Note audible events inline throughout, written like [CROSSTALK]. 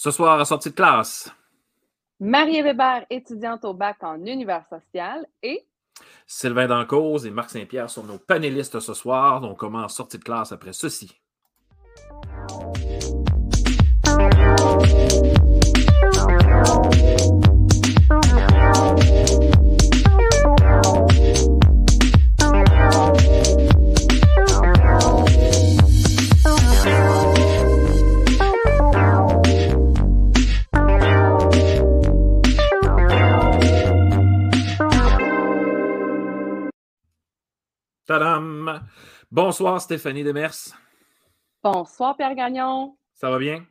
Ce soir, à sortie de classe. Marie Weber, étudiante au bac en univers social et Sylvain Dancause et Marc Saint-Pierre sont nos panélistes ce soir. On commence sortie de classe après ceci. Tadam! Bonsoir Stéphanie Demers. bonsoir Pierre Gagnon. Ça va bien?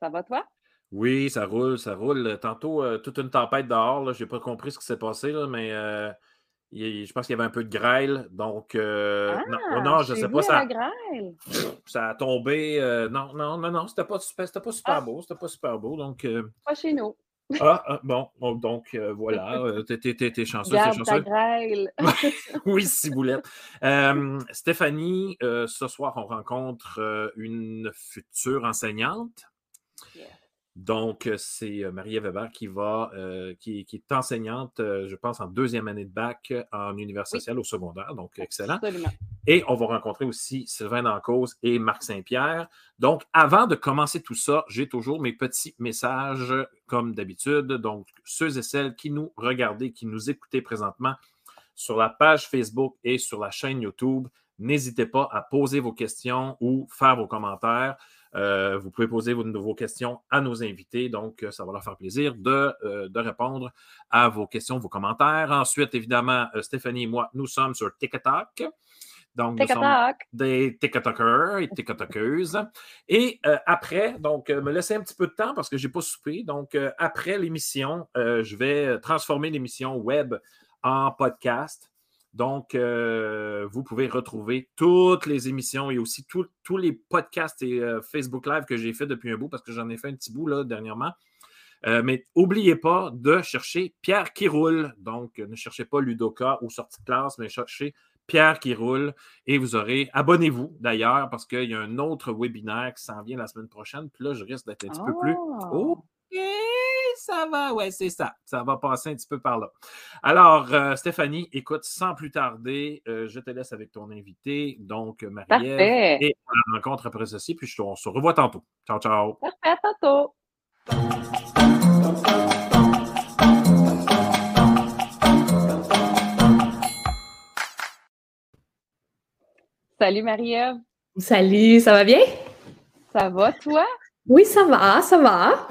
Ça va toi? Oui, ça roule, ça roule. Tantôt, euh, toute une tempête dehors. Je n'ai pas compris ce qui s'est passé, là, mais euh, il- je pense qu'il y avait un peu de grêle. Donc, euh, non, Ah, non, je ne sais pas. Ça, grêle. ça a tombé. non, non, non, non, c'était pas, pas super Ah. beau. C'était pas super beau. Donc, Pas chez nous. Ah, ah, bon, bon, donc euh, voilà. euh, T'es chanceux, t'es Garde ta chanceux. grêle. [LAUGHS] Oui, Ciboulette. Euh, Stéphanie, euh, ce soir, on rencontre euh, une future enseignante. Donc, euh, c'est euh, Marie Weber qui va, euh, qui, qui est enseignante, euh, je pense, en deuxième année de bac en univers Oui. social au secondaire. Donc, excellent. Absolument. Et on va rencontrer aussi Sylvain Dancause et Marc Saint-Pierre. Donc, avant de commencer tout ça, j'ai toujours mes petits messages, comme d'habitude. Donc, ceux et celles qui nous regardez, qui nous écoutez présentement sur la page Facebook et sur la chaîne YouTube, n'hésitez pas à poser vos questions ou faire vos commentaires. Euh, vous pouvez poser vos, vos questions à nos invités, donc euh, ça va leur faire plaisir de, euh, de répondre à vos questions, vos commentaires. Ensuite, évidemment, Stéphanie et moi, nous sommes sur TikTok. Donc, nous sommes des TikTokers et TikTokeuses. Et euh, après, donc, euh, me laisser un petit peu de temps parce que je n'ai pas soupé. Donc, euh, après l'émission, je vais transformer l'émission web en podcast. Donc, euh, vous pouvez retrouver toutes les émissions et aussi tous les podcasts et euh, Facebook Live que j'ai fait depuis un bout parce que j'en ai fait un petit bout là, dernièrement. Euh, mais n'oubliez pas de chercher Pierre qui roule. Donc, ne cherchez pas Ludoka ou sortie de classe, mais cherchez Pierre qui roule et vous aurez. Abonnez-vous d'ailleurs parce qu'il y a un autre webinaire qui s'en vient la semaine prochaine. Puis là, je risque d'être un petit peu plus. Oh. Ça va, ouais, c'est ça. Ça va passer un petit peu par là. Alors, euh, Stéphanie, écoute, sans plus tarder, euh, je te laisse avec ton invité, donc Marie-Ève. Parfait. Et on la rencontre après ceci, puis je te- on se revoit tantôt. Ciao, ciao. Parfait, à tantôt. Salut Marie-Ève. Salut, ça va bien? Ça va toi? Oui, ça va, ça va.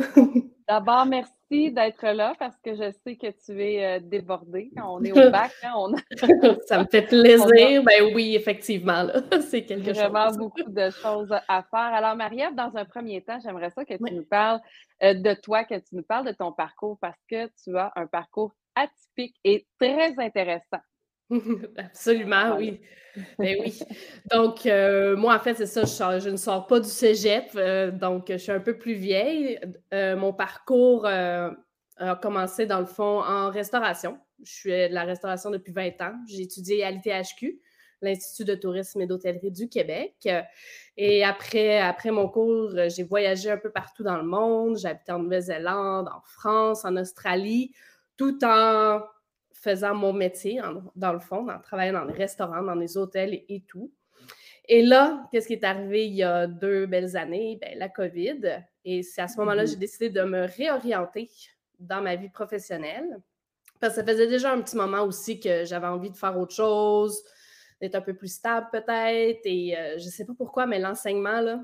D'abord, merci d'être là parce que je sais que tu es euh, débordée. Quand on est au [LAUGHS] bac, hein, on a [LAUGHS] ça me fait plaisir. Ben oui, effectivement, [LAUGHS] c'est quelque vraiment chose. beaucoup de choses à faire. Alors, Marie-Ève, dans un premier temps, j'aimerais ça que tu Oui. nous parles euh, de toi, que tu nous parles de ton parcours parce que tu as un parcours atypique et très intéressant. [LAUGHS] [LAUGHS] Absolument, oui. Ben oui. [LAUGHS] Donc, euh, moi, en fait, c'est ça, je, sors- je ne sors pas du cégep, euh, donc je suis un peu plus vieille. Euh, mon parcours a commencé, dans le fond, en restauration. Je suis de la restauration depuis 20 ans. J'ai étudié à l'ITHQ, l'Institut de tourisme et d'hôtellerie du Québec. Et après, après mon cours, j'ai voyagé un peu partout dans le monde. J'ai habité en Nouvelle-Zélande, en France, en Australie, tout en faisant mon métier, en- dans le fond, en travaillant dans les restaurants, dans les hôtels et, et tout. Et là, qu'est-ce qui est arrivé il y a deux belles années? Ben, la COVID. Et c'est à ce moment-là que j'ai décidé de me réorienter dans ma vie professionnelle. Parce que ça faisait déjà un petit moment aussi que j'avais envie de faire autre chose, d'être un peu plus stable peut-être. Et euh, je ne sais pas pourquoi, mais l'enseignement, là,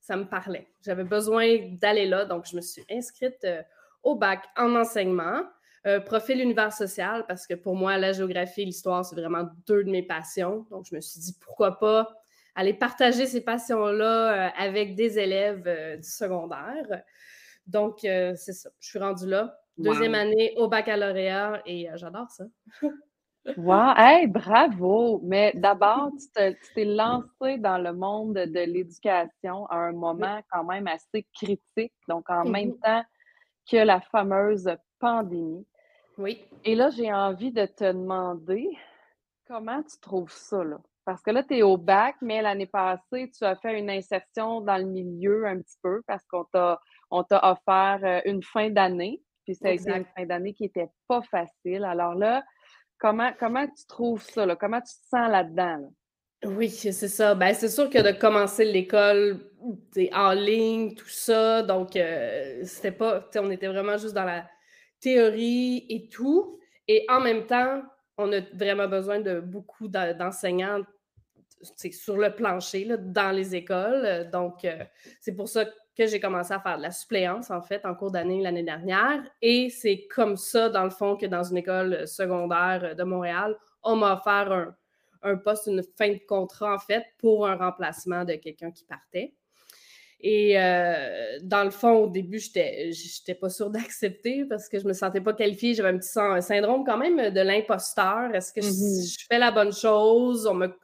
ça me parlait. J'avais besoin d'aller là, donc je me suis inscrite euh, au bac en enseignement. Euh, profil univers social, parce que pour moi, la géographie et l'histoire, c'est vraiment deux de mes passions. Donc, je me suis dit, pourquoi pas aller partager ces passions-là euh, avec des élèves euh, du secondaire. Donc, c'est ça. Je suis rendue là. Deuxième Wow. année au baccalauréat et j'adore ça. [LAUGHS] Wow! Hey, bravo! Mais d'abord, tu te- tu t'es lancé dans le monde de l'éducation à un moment quand même assez critique, donc en même Mhm. temps que la fameuse pandémie. Oui. Et là, j'ai envie de te demander comment tu trouves ça, là? Parce que là, tu es au bac, mais l'année passée, tu as fait une insertion dans le milieu un petit peu parce qu'on t'a on t'a offert une fin d'année. Puis ça a été une fin d'année qui n'était pas facile. Alors là, comment, comment tu trouves ça? Là? Comment tu te sens là-dedans? Oui, c'est ça. Ben, c'est sûr que de commencer l'école en ligne, tout ça, donc euh, c'était pas, on était vraiment juste dans la théorie et tout. Et en même temps, on a vraiment besoin de beaucoup d'enseignants sur le plancher, là, dans les écoles. Donc, euh, c'est pour ça que j'ai commencé à faire de la suppléance, en fait, en cours d'année l'année dernière. Et c'est comme ça, dans le fond, que dans une école secondaire de Montréal, on m'a offert un, un poste, une fin de contrat, en fait, pour un remplacement de quelqu'un qui partait. Et euh, dans le fond, au début, je n'étais pas sûre [LAUGHS] d'accepter parce que je ne me sentais pas qualifiée. J'avais un petit syndrome quand même de l'imposteur. Est-ce que mm-hmm. je, fais la bonne chose? On me,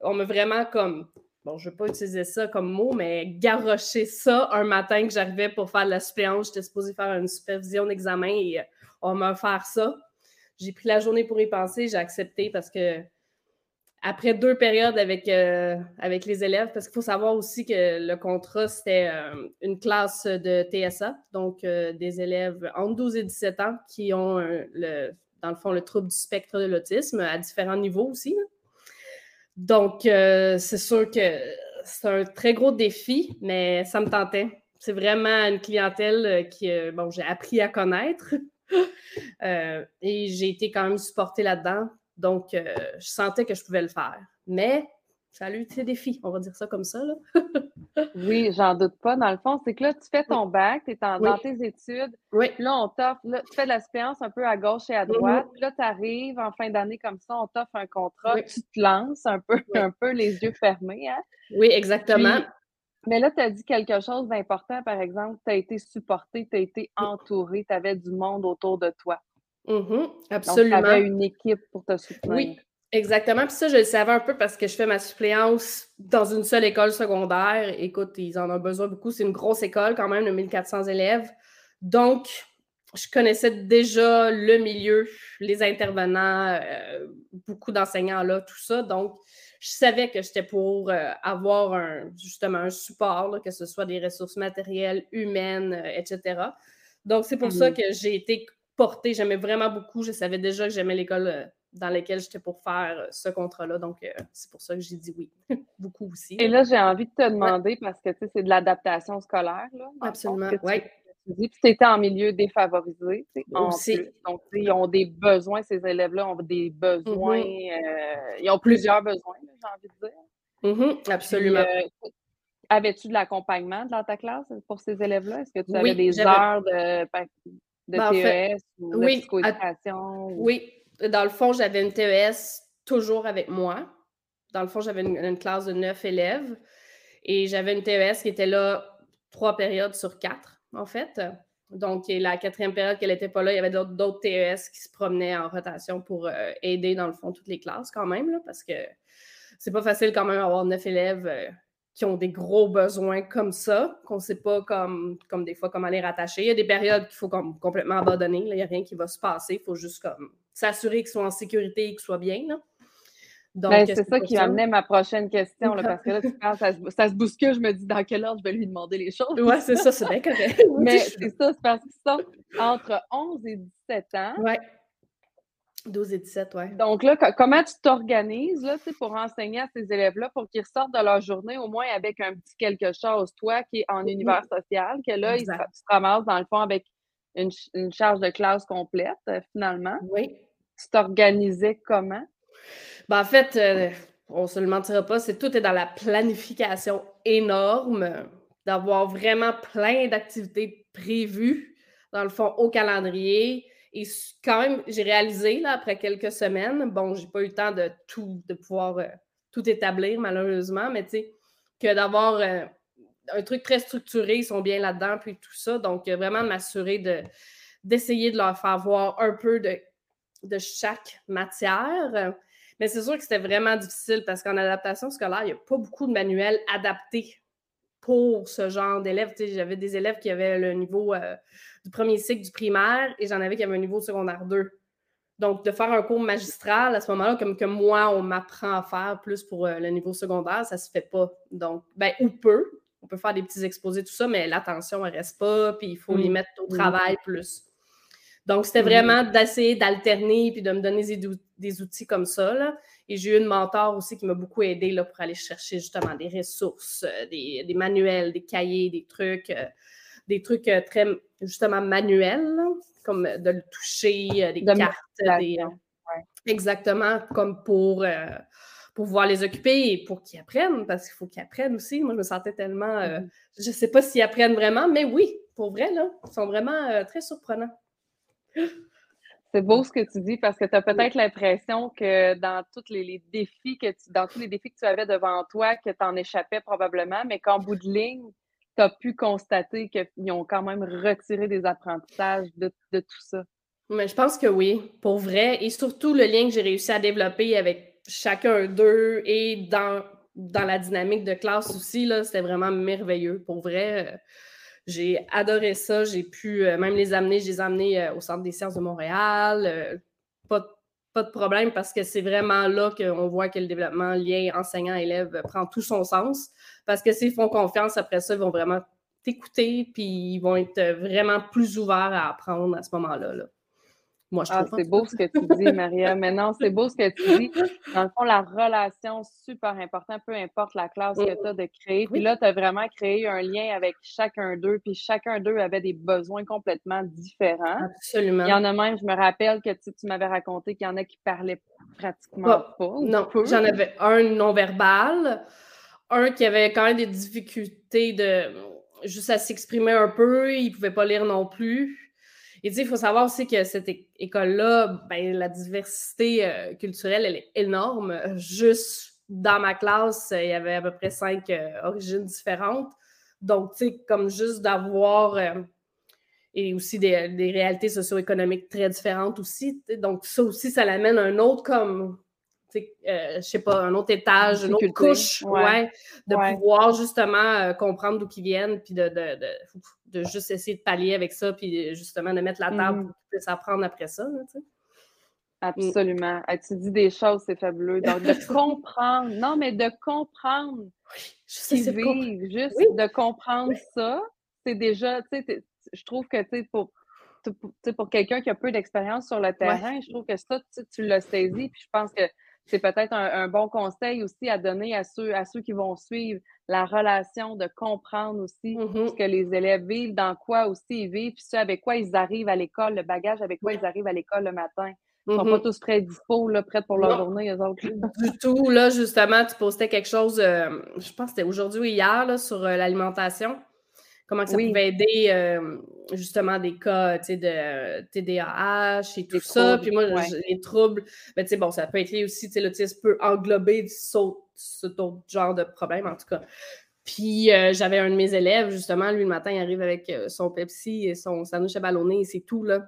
on me vraiment comme, bon, je ne vais pas utiliser ça comme mot, mais garrocher ça un matin que j'arrivais pour faire de la suppléance. J'étais supposée faire une supervision d'examen et euh, on m'a offert ça. J'ai pris la journée pour y penser. J'ai accepté parce que après deux périodes avec, euh, avec les élèves, parce qu'il faut savoir aussi que le contrat, c'était euh, une classe de TSA, donc euh, des élèves entre 12 et 17 ans qui ont, le, dans le fond, le trouble du spectre de l'autisme à différents niveaux aussi. Donc, c'est sûr que c'est un très gros défi, mais ça me tentait. C'est vraiment une clientèle qui, bon, j'ai appris à connaître. [LAUGHS] et j'ai été quand même supportée là-dedans. Donc, euh, je sentais que je pouvais le faire. Mais ça a eu des défis, on va dire ça comme ça. [LAUGHS] oui, j'en doute pas. Dans le fond, c'est que là, tu fais ton bac, tu es dans tes études. Oui. Là, on t'offre, tu fais de l'expérience un peu à gauche et à droite. Mm-hmm. Là, tu arrives en fin d'année comme ça, on t'offre un contrat, tu te lances un peu, un peu les yeux fermés. Hein? Oui, exactement. mais là, tu as dit quelque chose d'important, par exemple, tu as été supporté, tu as été entouré, tu avais du monde autour de toi. Mm-hmm, absolument. Donc, tu une équipe pour te soutenir. Oui, exactement. Puis ça, je le savais un peu parce que je fais ma suppléance dans une seule école secondaire. Écoute, ils en ont besoin beaucoup. C'est une grosse école quand même de 1400 élèves. Donc, je connaissais déjà le milieu, les intervenants, euh, beaucoup d'enseignants là, tout ça. Donc, je savais que j'étais pour euh, avoir un, justement un support, que ce soit des ressources matérielles, humaines, euh, etc. Donc, c'est pour ça mm-hmm. que j'ai été porté. J'aimais vraiment beaucoup. Je savais déjà que j'aimais l'école euh, dans laquelle j'étais pour faire euh, ce contrat-là. Donc, euh, c'est pour ça que j'ai dit oui. [LAUGHS] beaucoup aussi. Et là, j'ai envie de te demander, parce que tu sais, c'est de l'adaptation scolaire. Là, Absolument, oui. Puis tu étais en milieu défavorisé. Aussi. Donc, ils ont des besoins, ces élèves-là ont des besoins. Mm-hmm. ils ont plusieurs besoins, j'ai envie de dire. Mm-hmm, absolument. Avais-tu de l'accompagnement dans ta classe pour ces élèves-là? Est-ce que tu avais des heures de de ben, TES ou oui, Oui, dans le fond, j'avais une TES toujours avec moi. Dans le fond, j'avais une, classe de neuf élèves et j'avais une TES qui était là trois périodes sur quatre, en fait. Donc, la quatrième période qu'elle n'était pas là, il y avait d'autres TES qui se promenaient en rotation pour euh, aider, dans le fond, toutes les classes quand même, là, parce que c'est pas facile quand même d'avoir neuf élèves euh, qui ont des gros besoins comme ça, qu'on ne sait pas comme, comme des fois comment les rattacher. Il y a des périodes qu'il faut comme complètement abandonner. Il n'y a rien qui va se passer. Il faut juste comme s'assurer qu'ils soient en sécurité et qu'ils soient bien. Donc, ben, c'est ça qui m'amenait ma prochaine question, parce que là, [LAUGHS] ça, se, bouscule, je me dis dans quel ordre je vais lui demander les choses? Oui, c'est ça, c'est bien correct. [LAUGHS] Mais [LAUGHS] c'est ça, c'est parce que ça, entre 11 et 17 ans, ouais. 12 et 17, oui. Donc là, comment tu t'organises pour enseigner à ces élèves-là pour qu'ils ressortent de leur journée au moins avec un petit quelque chose, toi qui es en univers social, que là, ils se, ramassent dans le fond avec une, charge de classe complète euh, finalement? Oui. Tu t'organisais comment? Ben, en fait, euh, on ne se le mentira pas, c'est tout est dans la planification énorme, d'avoir vraiment plein d'activités prévues, dans le fond, au calendrier et quand même, j'ai réalisé, là, après quelques semaines, bon, j'ai pas eu le temps de tout, de pouvoir euh, tout établir, malheureusement, mais tu sais, que d'avoir euh, un truc très structuré, ils sont bien là-dedans, puis tout ça. Donc, euh, vraiment m'assurer de, d'essayer de leur faire voir un peu de, de chaque matière. Mais c'est sûr que c'était vraiment difficile parce qu'en adaptation scolaire, il n'y a pas beaucoup de manuels adaptés pour ce genre d'élèves. J'avais des élèves qui avaient le niveau du premier cycle du primaire et j'en avais qui avaient un niveau secondaire 2. Donc, de faire un cours magistral à ce moment-là, comme que moi, on m'apprend à faire plus pour euh, le niveau secondaire, ça se fait pas. Donc, ben, ou peu. on peut faire des petits exposés, tout ça, mais l'attention, elle reste pas, puis il faut les mettre au travail plus. Donc, c'était vraiment d'essayer d'alterner puis de me donner des, outils comme ça. Là. Et j'ai eu une mentor aussi qui m'a beaucoup aidé là, pour aller chercher justement des ressources, euh, des, manuels, des cahiers, des trucs, euh, des trucs euh, très justement manuels, comme de le toucher, des cartes, des, exactement comme pour, pour pouvoir les occuper et pour qu'ils apprennent, parce qu'il faut qu'ils apprennent aussi. Moi, je me sentais tellement, mm-hmm. je ne sais pas s'ils apprennent vraiment, mais oui, pour vrai, là, ils sont vraiment très surprenants. C'est beau ce que tu dis parce que tu as peut-être l'impression que dans tous les, défis que tu, dans tous les défis que tu avais devant toi, que tu en échappais probablement, mais qu'en bout de ligne, tu as pu constater qu'ils ont quand même retiré des apprentissages de, tout ça? Mais je pense que oui, pour vrai. Et surtout le lien que j'ai réussi à développer avec chacun d'eux et dans, dans la dynamique de classe aussi, c'était vraiment merveilleux. Pour vrai, j'ai adoré ça. J'ai pu euh, même les amener, je les amenés euh, au Centre des sciences de Montréal. Euh, pas, pas, de problème parce que c'est vraiment là qu'on voit que le développement lien enseignant-élève prend tout son sens. Parce que s'ils font confiance, après ça, ils vont vraiment t'écouter puis ils vont être vraiment plus ouverts à apprendre à ce moment-là. Là. Moi, je ah, c'est beau ce que tu dis, [LAUGHS] Maria. Mais non, c'est beau ce que tu dis. Dans le fond, la relation, super important, peu importe la classe que tu as de créer. Puis là, tu as vraiment créé un lien avec chacun d'eux, puis chacun d'eux avait des besoins complètement différents. Absolument. Il y en a même, je me rappelle que tu, m'avais raconté qu'il y en a qui parlaient pratiquement pas. non, j'en avais un non-verbal, un qui avait quand même des difficultés de juste à s'exprimer un peu, il ne pouvait pas lire non plus. Et il faut savoir aussi que cette école-là, ben, la diversité euh, culturelle, elle est énorme. Juste dans ma classe, il y avait à peu près cinq euh, origines différentes. Donc, tu sais, comme juste d'avoir. Euh, et aussi des, réalités socio-économiques très différentes aussi. Donc, ça aussi, ça l'amène un autre comme euh, je sais pas, un autre étage, une autre couche, ouais. de pouvoir justement euh, comprendre d'où ils viennent, puis de, de, de, juste essayer de pallier avec ça, puis justement de mettre la table mm. pour qu'ils puissent apprendre après ça. Mm. Absolument. tu dis des choses, c'est fabuleux. Donc, de [LAUGHS] comprendre, non, mais de comprendre ce qu'ils vivent, juste de comprendre ça, c'est déjà, tu sais, je trouve que, tu sais, pour, pour quelqu'un qui a peu d'expérience sur le terrain, je trouve que ça, tu l'as saisi, puis je pense que c'est peut-être un, bon conseil aussi à donner à ceux, à ceux qui vont suivre la relation, de comprendre aussi mm-hmm. ce que les élèves vivent, dans quoi aussi ils vivent, puis ce avec quoi ils arrivent à l'école, le bagage avec quoi ils arrivent à l'école le matin. Ils ne sont pas mm-hmm. tous prêts dispo, là, prêts pour leur journée, eux autres. Du tout. Là, justement, tu postais quelque chose, euh, je pense que c'était aujourd'hui ou hier, là, sur euh, l'alimentation comment ça pouvait aider euh, justement des cas de TDAH et tout ça. Puis moi, les troubles, ben, bon, ça peut être lié aussi, l'autisme peut englober ce autre genre de problème, en tout cas. Puis euh, j'avais un de mes élèves, justement, lui, le matin, il arrive avec euh, son Pepsi et son sandwich à ballonné et c'est tout, là.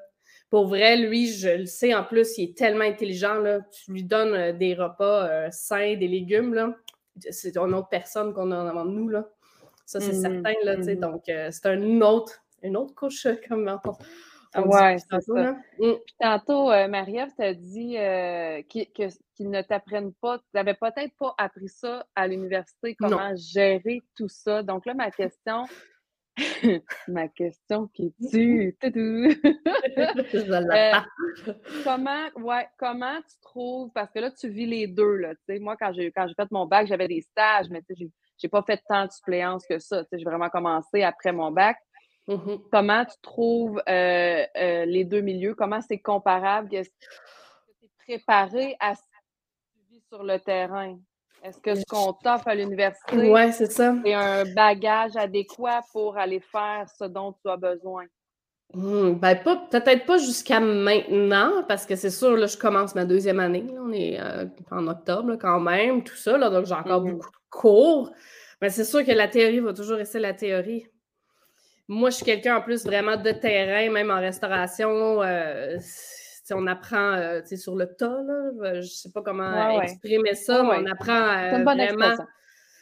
Pour vrai, lui, je le sais, en plus, il est tellement intelligent, là. Tu lui donnes des repas sains, des légumes, là. C'est une autre personne qu'on a devant nous, là. Ça, c'est mmh certain, là, tu sais. Mmh donc, euh, c'est une autre, une autre couche, euh, [LAUGHS] comme on, Oui, c'est ça. Mmh. Puis tantôt, euh, Marie-Ève t'a dit qu'ils ne t'apprennent pas, tu n'avais peut-être pas appris ça à l'université, comment gérer tout ça. Donc là, ma question, [LAUGHS] ma question qui tue, [LAUGHS] comment, ouais, comment tu trouves, parce que là, tu vis les deux, là, tu sais, moi, quand j'ai, quand j'ai fait mon bac, j'avais des stages, mais tu sais, j'ai pas fait tant de suppléance que ça. J'ai vraiment commencé après mon bac. Mm-hmm. Comment tu trouves euh, euh, les deux milieux? Comment c'est comparable? Est-ce que tu es préparé à ce que tu vis sur le terrain? Est-ce que ce qu'on t'offre à l'université, ouais, c'est ça. un bagage adéquat pour aller faire ce dont tu as besoin? Hmm, ben peut-être pas jusqu'à maintenant, parce que c'est sûr, là, je commence ma deuxième année. on est euh, en octobre quand même, tout ça, là, donc j'ai encore mm-hmm. beaucoup de cours. Mais c'est sûr que la théorie va toujours rester la théorie. Moi, je suis quelqu'un en plus vraiment de terrain, même en restauration. Euh, on apprend euh, sur le tas, là. je ne sais pas comment exprimer ça, mais on apprend vraiment.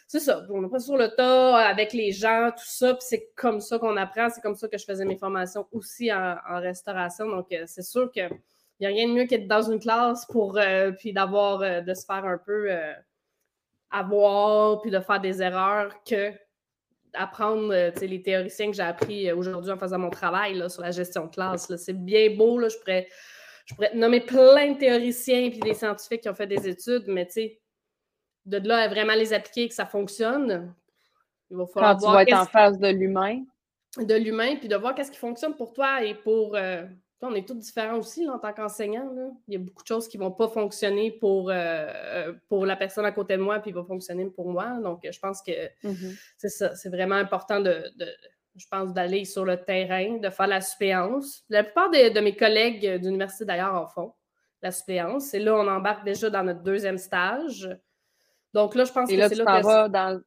C'est ça, on apprend sur le tas avec les gens, tout ça, puis c'est comme ça qu'on apprend. C'est comme ça que je faisais mes formations aussi en, restauration. Donc, euh, c'est sûr qu'il n'y a rien de mieux qu'être dans une classe pour puis d'avoir de se faire un peu avoir puis de faire des erreurs que apprendre les théoriciens que j'ai appris aujourd'hui en faisant mon travail sur la gestion de classe. C'est bien beau, là, je pourrais je pourrais nommer plein de théoriciens et des scientifiques qui ont fait des études, mais tu sais, de là à vraiment les appliquer et que ça fonctionne, il va falloir Quand tu vas être en face de l'humain. De l'humain, puis de voir qu'est-ce qui fonctionne pour toi et pour. Euh, on est tous différents aussi en tant qu'enseignant. Il y a beaucoup de choses qui ne vont pas fonctionner pour, euh, pour la personne à côté de moi, puis va fonctionner pour moi. Donc, je pense que mm-hmm. c'est ça. C'est vraiment important de je pense, d'aller sur le terrain, de faire la suppléance. La plupart de, mes collègues d'université, d'ailleurs, en font la suppléance. Et là, on embarque déjà dans notre deuxième stage. Donc là, je pense que c'est là que... dans...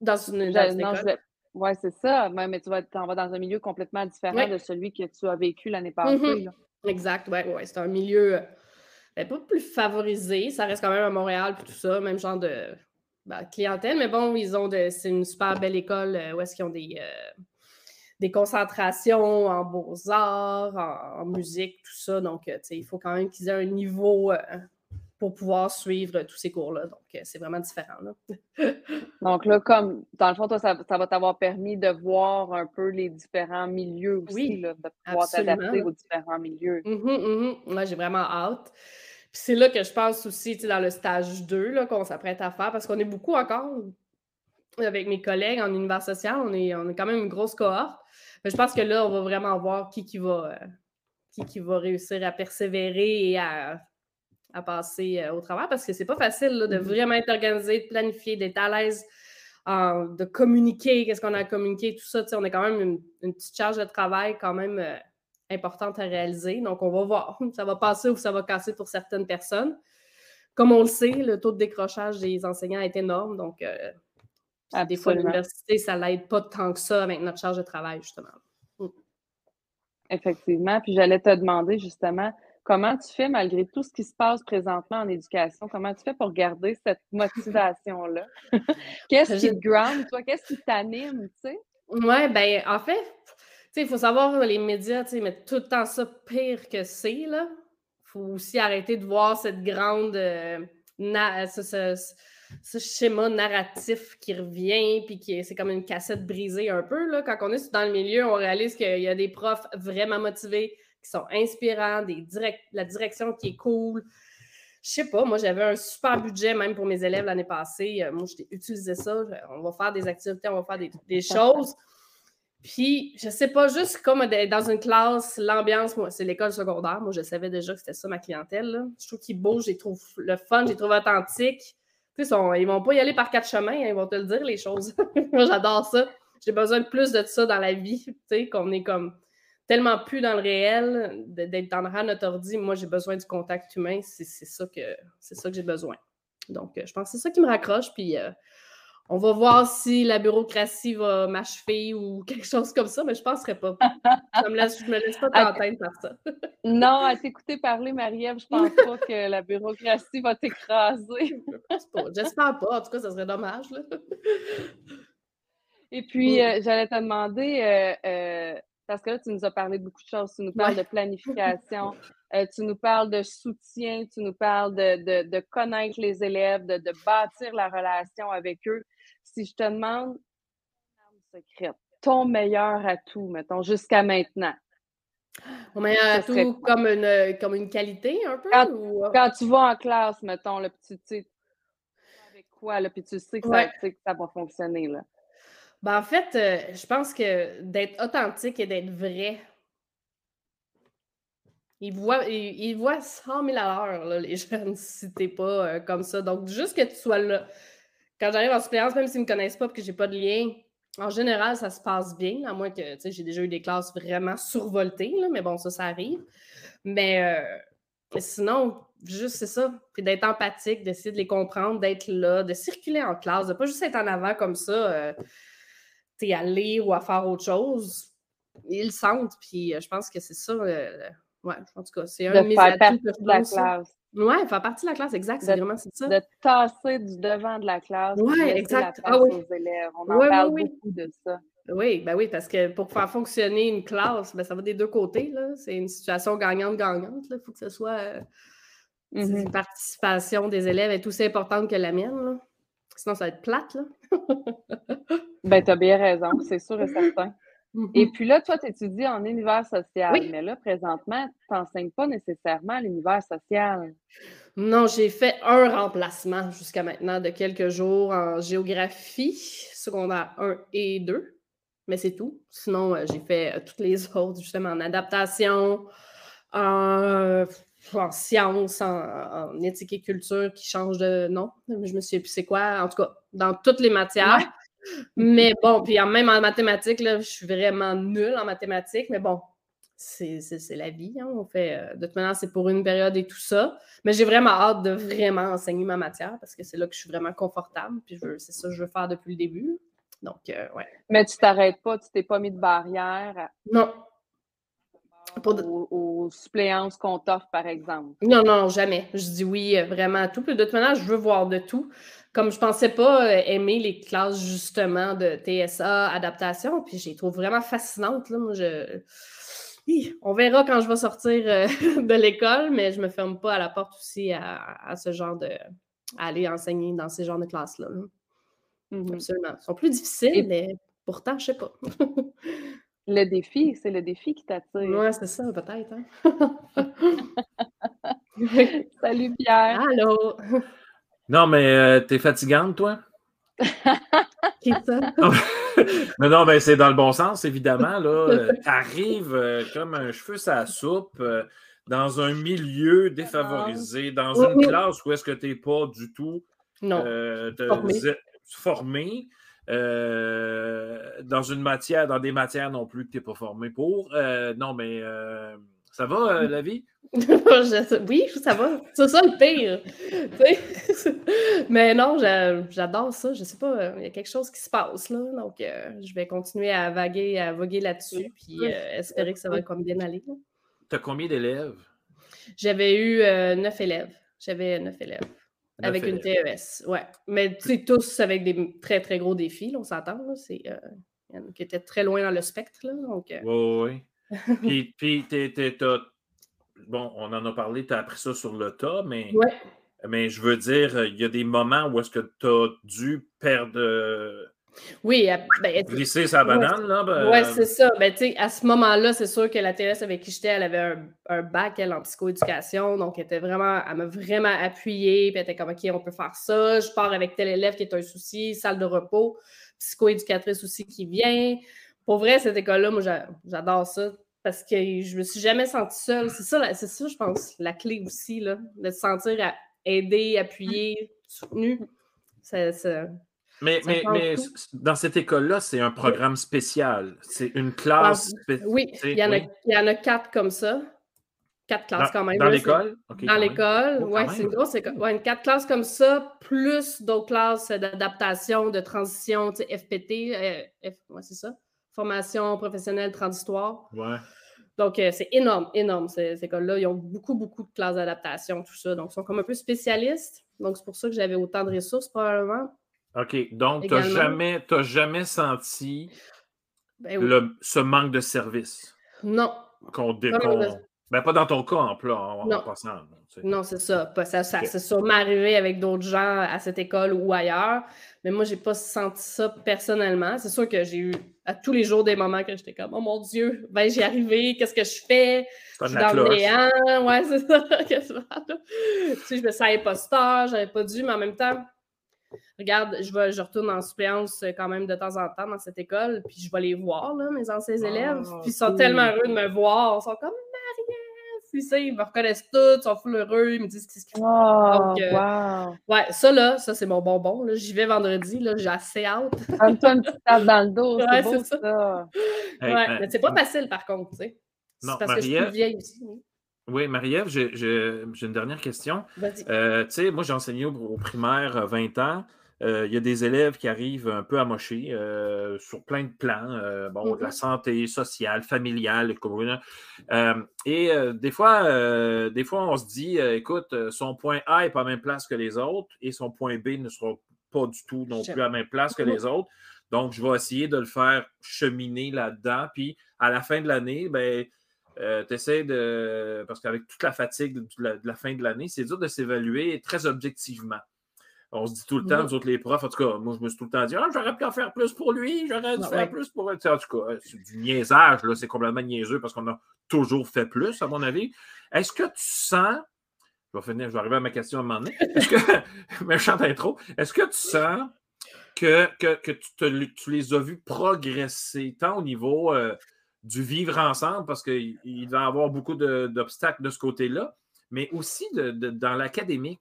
Dans une, dans Oui, c'est ça. Mais tu vas, en vas dans un milieu complètement différent de celui que tu as vécu l'année passée. Mm-hmm. Exact, oui, ouais. c'est un milieu ben, pas plus favorisé. Ça reste quand même à Montréal puis tout ça, même genre de ben, clientèle. Mais bon, ils ont de, c'est une super belle école euh, où est-ce qu'ils ont des, euh, des concentrations en beaux-arts, en, musique, tout ça. Donc, euh, il faut quand même qu'ils aient un niveau euh, pour pouvoir suivre tous ces cours-là. Donc, euh, c'est vraiment différent. [LAUGHS] Donc, là, comme dans le fond, toi, ça, va t'avoir permis de voir un peu les différents milieux aussi, de pouvoir t'adapter aux différents milieux. Mm Moi, j'ai vraiment hâte. Puis c'est là que je pense aussi, dans le stage 2 qu'on s'apprête à faire, parce qu'on est beaucoup encore avec mes collègues en univers social, on est, on est quand même une grosse cohorte. Mais je pense que là, on va vraiment voir qui, qui, va, euh, qui, qui va réussir à persévérer et à, passer euh, au travail parce que c'est pas facile de mm-hmm. vraiment être organisé, de planifier, d'être à l'aise, de communiquer, qu'est-ce qu'on a à communiquer, tout ça. On a quand même une, petite charge de travail quand même euh, importante à réaliser. Donc, on va voir. [LAUGHS] Ça va passer ou ça va casser pour certaines personnes. Comme on le sait, le taux de décrochage des enseignants est énorme. Donc, des fois, l'université, ça l'aide pas tant que ça avec notre charge de travail, justement. Mm. Effectivement. Puis j'allais te demander justement comment tu fais malgré tout ce qui se passe présentement en éducation, comment tu fais pour garder cette motivation-là? [LAUGHS] Qu'est-ce qui te ground, toi? Qu'est-ce qui t'anime, tu sais? Oui, bien, en fait, il faut savoir, les médias, tu sais, mettent tout le temps ça pire que c'est, là. Il faut aussi arrêter de voir cette grande... Euh, ce schéma narratif qui revient, puis qui c'est comme une cassette brisée un peu. Là. Quand on est dans le milieu, on réalise qu'il y a des profs vraiment motivés, qui sont inspirants, des direct, la direction qui est cool. Je sais pas, moi j'avais un super budget même pour mes élèves l'année passée. Euh, moi, j'ai utilisé ça. On va faire des activités, on va faire des, choses. Puis, je sais pas, juste comme dans une classe, l'ambiance, moi, c'est l'école secondaire. Moi, je savais déjà que c'était ça ma clientèle. Je trouve qu'ils bougent, je trouve le fun, je les trouve authentiques. Ils ils vont pas y aller par quatre chemins, hein, ils vont te le dire, les choses. [LAUGHS] Moi, j'adore ça. J'ai besoin de plus de ça dans la vie, qu'on est comme tellement plus dans le réel, d'être dans le notre ordi. Moi, j'ai besoin du contact humain. C'est ça que, ça que j'ai besoin. Donc, euh, je pense que c'est ça qui me raccroche. Puis, euh, on va voir si la bureaucratie va m'achever ou [LAUGHS] quelque chose comme ça, mais je ne penserais pas. je me laisse, me laisse pas [LAUGHS] t'entendre par ça. [LAUGHS] non, à t'écouter parler, Marie-Ève, je pense pas que la bureaucratie va t'écraser. J'espère pas. En tout cas, ça serait dommage. Et puis, euh, j'allais te demander, euh, euh, parce que là, tu nous as parlé de beaucoup de choses. Tu nous parles de planification, tu nous parles de soutien, tu nous parles de, connaître les élèves, de, de, bâtir la relation avec eux si je te demande ton secrète, ton meilleur atout, mettons, jusqu'à maintenant. Mon meilleur atout comme une, comme une qualité un peu? Quand, tu vas en classe, mettons, le petit, tu sais, avec quoi, là, puis tu sais que, ça, va fonctionner. Là. Ben, en fait, euh, je pense que d'être authentique et d'être vrai, ils voient, ils, voient 100 000 à l'heure, les [LAUGHS] jeunes, si t'es pas euh, comme ça. Donc, juste que tu sois là, quand j'arrive en suppléance, même s'ils me connaissent pas et que j'ai pas de lien, en général, ça se passe bien, à moins que j'ai déjà eu des classes vraiment survoltées, mais bon, ça, ça arrive. Mais, euh, sinon, juste c'est ça. Puis d'être empathique, d'essayer de les comprendre, d'être là, de circuler en classe, de pas juste être en avant comme ça, à lire ou à faire autre chose. Ils le sentent, puis euh, je pense que c'est ça. Euh, ouais, en tout cas, c'est un de, mes atouts de la classe. Oui, faire partie de la classe, exact, c'est vraiment ça. De tasser du devant de la classe. Oui, exact. Ah, oui. élèves. On en parle beaucoup de ça. Oui, ben oui, parce que pour faire fonctionner une classe, ben ça va des deux côtés. C'est une situation gagnante-gagnante. Il faut que ce soit euh, mm-hmm. une participation des élèves est aussi importante que la mienne. Sinon, ça va être plate. Là. [LAUGHS] Ben, tu as bien raison, c'est sûr et certain. Et puis là, toi, tu étudies en univers social, mais là, présentement, tu n'enseignes pas nécessairement l'univers social. Non, j'ai fait un remplacement jusqu'à maintenant de quelques jours en géographie, secondaire 1 et 2, mais c'est tout. Sinon, euh, j'ai fait euh, toutes les [LAUGHS] autres, justement, en adaptation, en, sciences, en, éthique et culture qui change de nom. Je me souviens plus c'est quoi. En tout cas, dans toutes les matières. Mais bon, puis même en mathématiques, là, je suis vraiment nulle en mathématiques, mais bon, c'est la vie. Hein, on fait, euh, de toute manière, c'est pour une période et tout ça. Mais j'ai vraiment hâte de vraiment enseigner ma matière parce que c'est là que je suis vraiment confortable. Puis c'est ça que je veux faire depuis le début. Donc, euh, ouais. Mais tu t'arrêtes pas, tu t'es pas mis de barrière. Non. Pour aux, suppléances qu'on t'offre, par exemple. Non, non, jamais. Je dis oui euh, vraiment à tout. Puis de toute manière, je veux voir de tout comme je pensais pas euh, aimer les classes justement de TSA, adaptation, puis je les trouve vraiment fascinantes. Là. Moi, je... On verra quand je vais sortir euh, [LAUGHS] de l'école, mais je me ferme pas à la porte aussi à, ce genre de. à aller enseigner dans ces genres de classes-là. Mm-hmm. Absolument. Ils sont plus difficiles, mais pourtant, je sais pas. [LAUGHS] le défi, c'est le défi qui t'attire. Oui, c'est ça, peut-être. Hein. [LAUGHS] Salut Pierre. Allô. Non, mais euh, t'es fatigante, toi? [LAUGHS] Qui ça? mais [LAUGHS] non, mais c'est dans le bon sens, évidemment. Là, t'arrives euh, comme un cheveu sa soupe euh, dans un milieu défavorisé, dans une classe où est-ce que t'es pas du tout non. formé. Dans une matière, dans des matières non plus que tu n'es pas formé pour. non, mais ça va, la vie? [LAUGHS] oui, ça va. C'est ça le pire. [LAUGHS] Mais non, j'adore ça. Je sais pas, euh, il y a quelque chose qui se passe là. Donc, euh, je vais continuer à vaguer, à voguer là-dessus, puis euh, espérer que ça va comme bien aller. Tu as combien d'élèves? J'avais eu neuf élèves. J'avais neuf élèves. Avec une TES, ouais. Mais tu tous avec des très, très gros défis, on s'entend. C'est qui étaient très loin dans le spectre. Là, donc, Oui, oui. [LAUGHS] puis, puis t'as bon, on en a parlé, tu as appris ça sur le tas, mais, mais je veux dire, il y a des moments où est-ce que tu as dû perdre. Oui, ben, glisser sa banane, là. Ben, oui, c'est ça. Ben, à ce moment-là, c'est sûr que la Thérèse avec qui j'étais, elle avait un, bac, elle, en psychoéducation. Donc, elle, était vraiment, elle m'a vraiment appuyée. Puis, elle était comme, OK, on peut faire ça. Je pars avec tel élève qui est un souci, salle de repos, psychoéducatrice aussi qui vient. Pour vrai, cette école-là, moi, j'adore ça parce que je me suis jamais sentie seule. C'est ça, c'est ça, je pense, la clé aussi, là, de se sentir à aider, appuyer, soutenu. Mais, mais, mais dans cette école-là, c'est un programme spécial. C'est une classe. oui, il y, en a, il y en a quatre comme ça. Quatre classes quand même. Dans l'école? dans l'école, oui, c'est une grosse école. Ouais, quatre classes comme ça, plus d'autres classes d'adaptation, de transition, FPT, euh, ouais, c'est ça. Formation professionnelle transitoire. Ouais. Donc, euh, c'est énorme, énorme, ces, écoles-là. Ils ont beaucoup, beaucoup de classes d'adaptation, tout ça. Donc, ils sont comme un peu spécialistes. Donc, c'est pour ça que j'avais autant de ressources, probablement. OK. Donc, tu n'as jamais, jamais senti ben ce manque de service? Non. Qu'on, ben, pas dans ton cas en, plus, en, non. passant. Non, c'est ça. Ça, ça C'est sûrement arrivé avec d'autres gens à cette école ou ailleurs. Mais moi, je n'ai pas senti ça personnellement. C'est sûr que j'ai eu à tous les jours des moments que j'étais comme Oh mon Dieu, ben j'y arrivé, qu'est-ce que je fais? Je suis dans le néant. Ouais, c'est ça. [LAUGHS] tu sais, je me sens imposteur, j'avais pas dû, mais en même temps, regarde, je, vais, je retourne en suppléance quand même de temps en temps dans cette école, puis je vais les voir, là, mes anciens élèves. Ah, puis ils sont tellement heureux de me voir. Ils sont comme puis ça, ils me reconnaissent tous, ils sont full heureux, ils me disent ce qu'ils font. Oh, Donc, euh, Ouais, ça là, ça c'est mon bonbon. J'y vais vendredi, là, j'ai assez hâte. Donne-toi une petite tape dans le dos, c'est beau ça. ça. ouais, mais c'est pas facile par contre, tu sais. C'est parce que je suis plus vieille aussi. Oui, Marie-Ève, j'ai une dernière question. Euh, tu sais, moi j'ai enseigné au, au, primaire 20 ans. Euh, il y a des élèves qui arrivent un peu amochés euh, sur plein de plans, euh, bon, de la mm-hmm. santé sociale, familiale, et des fois, des fois, on se dit, écoute, son point A n'est pas à la même place que les autres et son point B ne sera pas du tout non plus à la même place que les autres. Donc, je vais essayer de le faire cheminer là-dedans. Puis, à la fin de l'année, ben, tu essaies de. Parce qu'avec toute la fatigue de la fin de l'année, c'est dur de s'évaluer très objectivement. On se dit tout le temps, nous autres, les profs, en tout cas, moi, je me suis tout le temps dit, ah, j'aurais pu en faire plus pour lui, j'aurais dû Ah, faire ouais. plus pour. En tout cas, c'est du niaisage, là, c'est complètement niaiseux parce qu'on a toujours fait plus, à mon avis. Est-ce que tu sens, je vais finir, je vais arriver à ma question à un moment donné, est-ce que, [LAUGHS] méchante intro, est-ce que tu sens que, que, que tu, te- tu les as vus progresser, tant au niveau euh, du vivre ensemble, parce qu'il il va y avoir beaucoup de- d'obstacles de ce côté-là, mais aussi de- de- dans l'académique?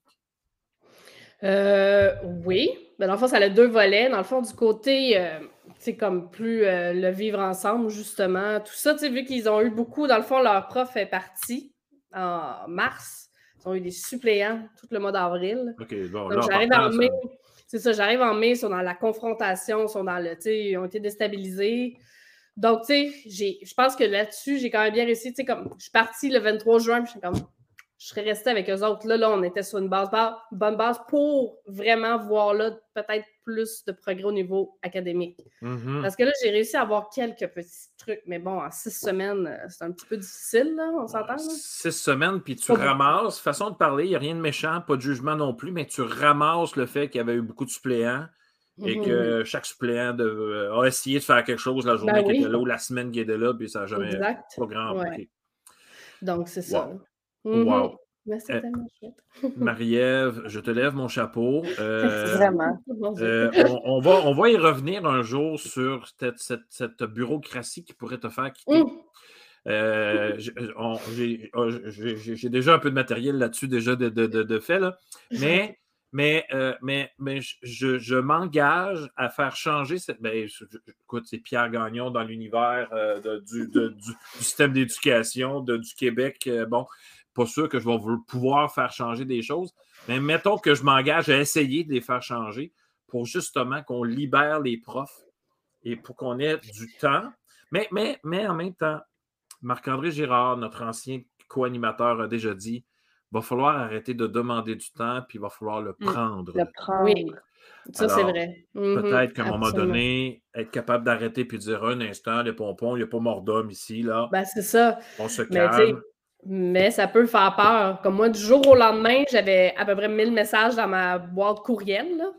Euh, oui. Ben, dans le fond, ça a deux volets. Dans le fond, du côté, euh, c'est comme plus euh, le vivre ensemble, justement. Tout ça, tu sais, vu qu'ils ont eu beaucoup, dans le fond, leur prof est parti en mars. Ils ont eu des suppléants tout le mois d'avril. OK, bon, Donc, j'arrive en mai. C'est ça, j'arrive en mai, ils sont dans la confrontation, ils sont dans le, tu sais, ils ont été déstabilisés. Donc, tu sais, je pense que là-dessus, j'ai quand même bien réussi. Tu sais, comme, je suis partie le 23 juin, puis je suis comme, je serais restée avec eux autres. Là, là, on était sur une base, ba- bonne base pour vraiment voir là peut-être plus de progrès au niveau académique. Mhm. Parce que là, j'ai réussi à avoir quelques petits trucs, mais bon, en six semaines, euh, c'est un petit peu difficile, là, on s'entend. là? Six semaines, puis tu Pas ramasses, façon de parler, il n'y a rien de méchant, pas de jugement non plus, mais tu ramasses le fait qu'il y avait eu beaucoup de suppléants et Mhm. que chaque suppléant de- euh, a essayé de faire quelque chose la journée Ben qui oui. était là ou la semaine qui était là, puis ça n'a jamais Exact. pas grand Ouais. Donc, c'est ça. Wow. Mhm. Wow. C'est Euh, tellement chouette. [LAUGHS] Marie-Ève, je te lève mon chapeau. Euh, Vraiment. [LAUGHS] Euh, on, on va, on va y revenir un jour sur cette, cette- cette bureaucratie qui pourrait te faire quitter. Euh, j'ai on- j'ai- oh, j'ai- déjà un peu de matériel là-dessus, déjà de, de, de- de fait, là. Mais, [LAUGHS] mais, euh, mais, mais je- m'engage à faire changer cette. Ben, je- écoute, c'est Pierre Gagnon dans l'univers euh, de- du, de- du- du système d'éducation de- du Québec. Euh, bon, pas sûr que je vais pouvoir faire changer des choses, mais mettons que je m'engage à essayer de les faire changer pour justement qu'on libère les profs et pour qu'on ait du temps. Mais, mais, mais en même temps, Marc-André Girard, notre ancien co-animateur, a déjà dit va falloir arrêter de demander du temps, puis il va falloir le Mm. prendre. Le prendre. Oui, ça, c'est vrai. Mhm, Peut-être qu'à un moment donné, être capable d'arrêter puis de dire un instant, les pompons, il n'y a pas mort d'homme ici, là. Ben, c'est ça. on se calme. Mais ça peut faire peur. Comme moi, du jour au lendemain, j'avais à peu près 1000 messages dans ma boîte courriel. là.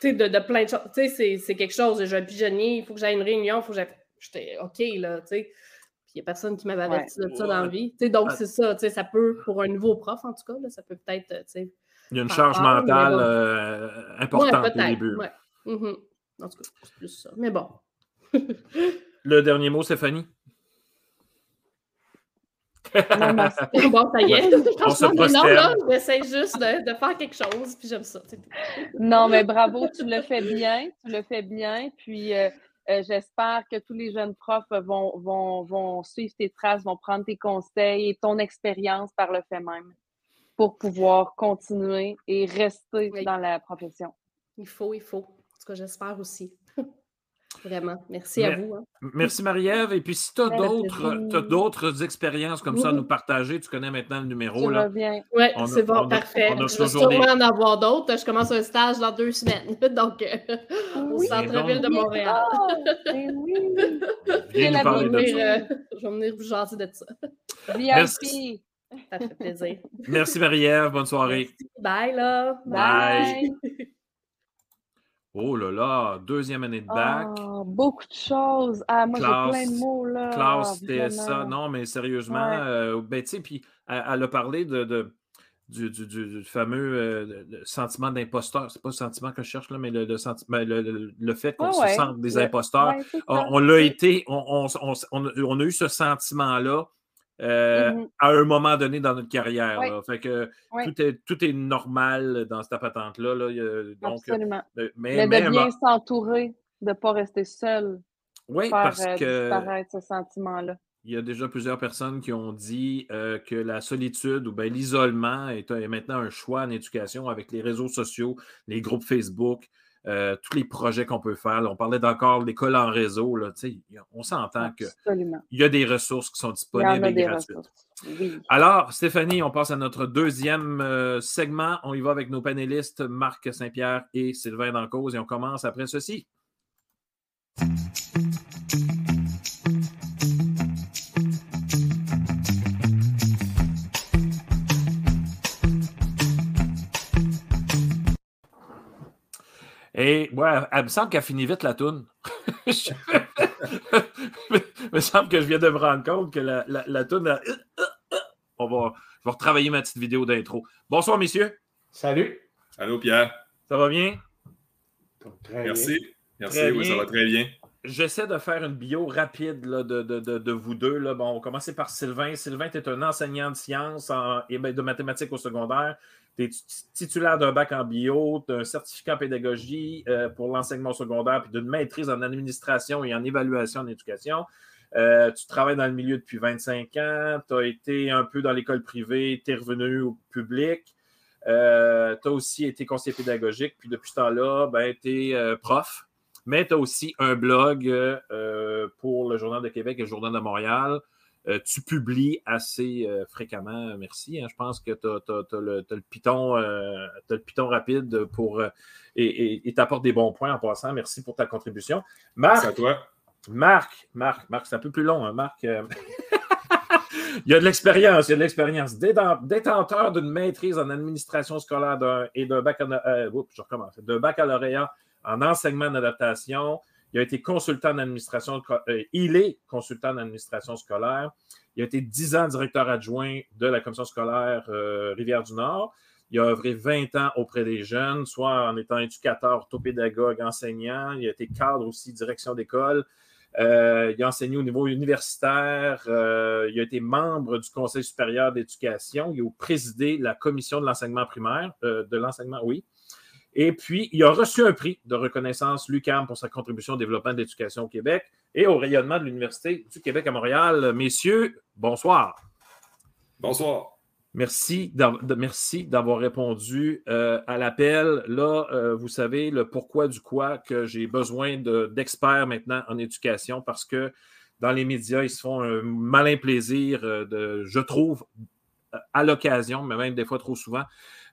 Tu sais, de, de plein de choses. Tu sais, c'est- c'est quelque chose. J'ai un pigeonnier, il faut que j'aille à une réunion, il faut que j'aille. J'étais OK, là, tu sais. Puis il n'y a personne qui m'avait averti de ça dans la vie. Tu sais, donc, c'est ça. Tu sais, ça peut, pour un nouveau prof, en tout cas, là, ça peut peut-être, euh, tu sais. Il y a une charge peur, mentale bon. euh, Ouais, importante au début. Ouais. Mhm. En tout cas, c'est plus ça. Mais bon. [LAUGHS] Le dernier mot, Stéphanie? Non, [LAUGHS] bon, ça y est. On se Franchement, non, là, prosterne. j'essaie juste de, de faire quelque chose, puis j'aime ça. Non, mais bravo, tu le fais bien, tu le fais bien. Puis euh, euh, j'espère que tous les jeunes profs vont, vont, vont suivre tes traces, vont prendre tes conseils et ton expérience par le fait même pour pouvoir continuer et rester Oui. dans la profession. Il faut, il faut. En tout cas, j'espère aussi. Vraiment. Merci à vous. hein. Merci Marie-Ève. Et puis si tu as fait d'autres expériences comme ça à nous partager, tu connais maintenant le numéro. Là. reviens. Oui, c'est bon, on a- parfait. on a Je vais sûrement en avoir d'autres. Je commence un stage dans deux semaines. [LAUGHS] Donc, euh, au centre-ville de Montréal. [LAUGHS] ben oui. Viens nous parler vais de ça. euh, je vais venir vous jaser de ça. VIP. Ça fait plaisir. Merci Marie-Ève. Bonne soirée. Bye, là. Bye. Oh là là, deuxième année de bac. Ah, beaucoup de choses. Ah, moi, j'ai plein de mots, là. classe. TSA. Non, mais sérieusement, Ouais. euh, ben, tu sais, puis elle, a parlé de, de- du, du- du- du fameux euh, sentiment d'imposteur. C'est pas le sentiment que je cherche, là, mais le, le, senti- ben, le, le- le fait qu'on Ouais, se sente des imposteurs. Ouais, On, l'a été, on, on- on- on a- on a eu ce sentiment-là euh, Mhm. à un moment donné dans notre carrière. Là. Fait que tout, est, tout est normal dans cette patente-là. là. Donc, Absolument. euh, mais, Mais mais de bien s'entourer, de ne pas rester seul, oui, faire parce euh, que disparaître ce sentiment-là. il y a déjà plusieurs personnes qui ont dit que la solitude ou bien l'isolement est, est maintenant un choix en éducation avec les réseaux sociaux, les groupes Facebook, euh, tous les projets qu'on peut faire. Là, on parlait d'encore l'école en réseau. Là, on s'entend qu'il y a des ressources qui sont disponibles et gratuites. Oui. Alors, Stéphanie, on passe à notre deuxième euh, segment. On y va avec nos panélistes Marc Saint-Pierre et Sylvain Dancause et on commence après ceci. Et ouais, elle me semble qu'elle finit vite la toune. [LAUGHS] il me semble que je viens de me rendre compte que la, la, la toune. On va, je vais retravailler ma petite vidéo d'intro. Bonsoir, messieurs. Salut. Allô, Pierre. Ça va bien? Très Merci. Bien. Merci, oui, ça va très bien. J'essaie de faire une bio rapide là, de, de, de, vous deux. Là. Bon, on va commencer par Sylvain. Sylvain, tu es un enseignant de sciences et ben, de mathématiques au secondaire. Tu es titulaire d'un bac en bio, tu as un certificat en pédagogie euh, pour l'enseignement secondaire, puis d'une maîtrise en administration et en évaluation en éducation. Euh, tu travailles dans le milieu depuis 25 ans, tu as été un peu dans l'école privée, tu es revenu au public. Euh, tu as aussi été conseiller pédagogique, puis depuis ce temps-là, ben, tu es prof, mais tu as aussi un blog pour le Journal de Québec et le Journal de Montréal. Euh, tu publies assez euh, fréquemment, merci. Hein. je pense que tu as, le, piton, euh, le piton rapide pour et t'apportes des bons points en passant. Merci pour ta contribution. Marc, à toi. Marc, Marc, Marc, c'est un peu plus long, hein, Marc. [LAUGHS] il y a de l'expérience, il y a de l'expérience. Détenteur d'une maîtrise en administration scolaire et d'un baccalauréat en enseignement d'adaptation. Il a été consultant en administration, euh, il est consultant en administration scolaire. Il a été 10 ans directeur adjoint de la commission scolaire euh, Rivière-du-Nord. Il a œuvré 20 ans auprès des jeunes, soit en étant éducateur, orthopédagogue, enseignant. Il a été cadre aussi, direction d'école. Euh, il a enseigné au niveau universitaire. il a été membre du Conseil supérieur d'éducation. Il a présidé la commission de l'enseignement primaire, de l'enseignement, oui. Et puis, il a reçu un prix de reconnaissance LUCAM pour sa contribution au développement de l'éducation au Québec et au rayonnement de l'Université du Québec à Montréal. Messieurs, bonsoir. Bonsoir. Merci d'avoir répondu euh, à l'appel. Là, euh, vous savez le pourquoi du quoi que j'ai besoin d'experts maintenant en éducation parce que dans les médias, ils se font un malin plaisir euh, de, je trouve, à l'occasion, mais même des fois trop souvent,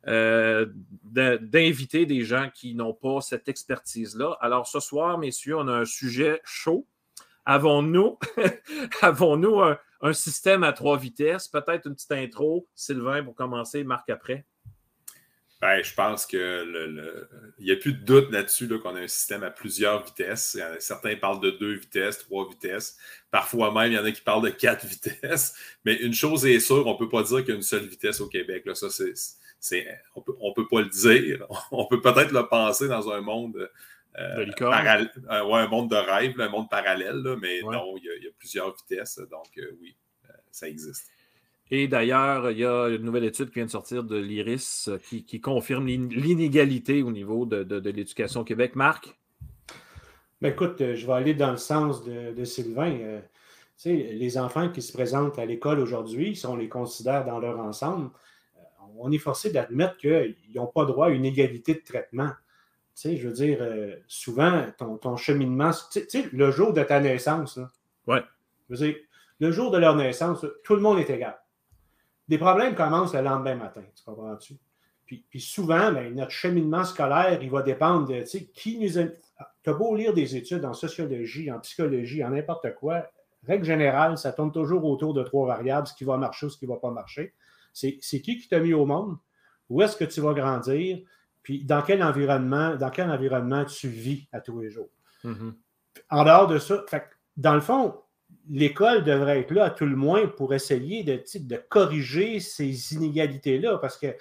euh, d'inviter des gens qui n'ont pas cette expertise-là. Alors ce soir, messieurs, on a un sujet chaud. Avons-nous [LAUGHS] avons-nous un, système à trois vitesses? Peut-être une petite intro, Sylvain, pour commencer, Marc après. Ben, je pense qu'il n'y a plus de doute là-dessus qu'on a un système à plusieurs vitesses. Certains parlent de deux vitesses, trois vitesses. Parfois même, il y en a qui parlent de quatre [LAUGHS] vitesses. Mais une chose est sûre, on ne peut pas dire qu'il y a une seule vitesse au Québec. Là. Ça, c'est, on peut, ne peut pas le dire. [LAUGHS] On peut peut-être le penser dans un monde. Euh, euh, un monde de rêve, un monde parallèle, mais non, il y, a, plusieurs vitesses, donc euh, oui, ça existe. Et d'ailleurs, il y a une nouvelle étude qui vient de sortir de l'IRIS qui, confirme l'inégalité au niveau de, l'éducation au Québec. Marc? Ben écoute, je vais aller dans le sens de, Sylvain. les enfants qui se présentent à l'école aujourd'hui, si on les considère dans leur ensemble, on est forcé d'admettre qu'ils n'ont pas droit à une égalité de traitement. Tu sais, je veux dire, euh, souvent, ton, cheminement, tu sais, le jour de ta naissance, ouais. je veux dire, le jour de leur naissance, tout le monde est égal. Des problèmes commencent le lendemain matin, tu comprends-tu? Puis, puis, souvent, ben, notre cheminement scolaire, il va dépendre de, tu sais, qui nous a... Tu as beau lire des études en sociologie, en psychologie, en n'importe quoi, règle générale, ça tourne toujours autour de trois variables, ce qui va marcher ou ce qui ne va pas marcher. C'est qui qui t'a mis au monde? Où est-ce que tu vas grandir? Puis dans quel environnement, dans quel environnement tu vis à tous les jours? Mm-hmm. En dehors de ça, dans le fond, l'école devrait être là à tout le moins pour essayer de, de corriger ces inégalités-là. Parce que,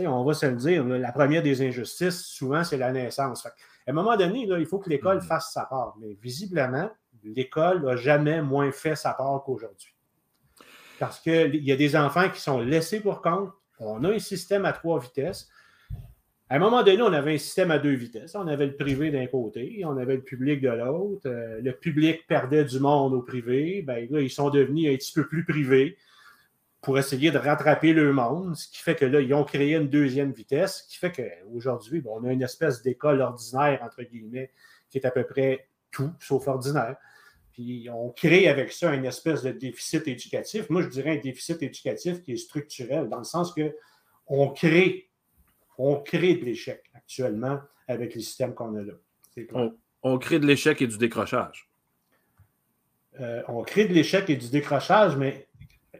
on va se le dire, la première des injustices, souvent, c'est la naissance. à un moment donné, il faut que l'école mm-hmm. fasse sa part. Mais visiblement, l'école n'a jamais moins fait sa part qu'aujourd'hui parce qu'il y a des enfants qui sont laissés pour compte. On a un système à trois vitesses. À un moment donné, on avait un système à deux vitesses. On avait le privé d'un côté, on avait le public de l'autre. Euh, le public perdait du monde au privé. Ben, là, ils sont devenus un petit peu plus privés pour essayer de rattraper le monde, ce qui fait que là, ils ont créé une deuxième vitesse, ce qui fait qu'aujourd'hui, on a une espèce d'école ordinaire, entre guillemets, qui est à peu près tout, sauf ordinaire. Puis on crée avec ça une espèce de déficit éducatif. Moi, je dirais un déficit éducatif qui est structurel, dans le sens que on crée, on crée de l'échec actuellement avec les systèmes qu'on a là. On, crée de l'échec et du décrochage. Euh, on crée de l'échec et du décrochage, mais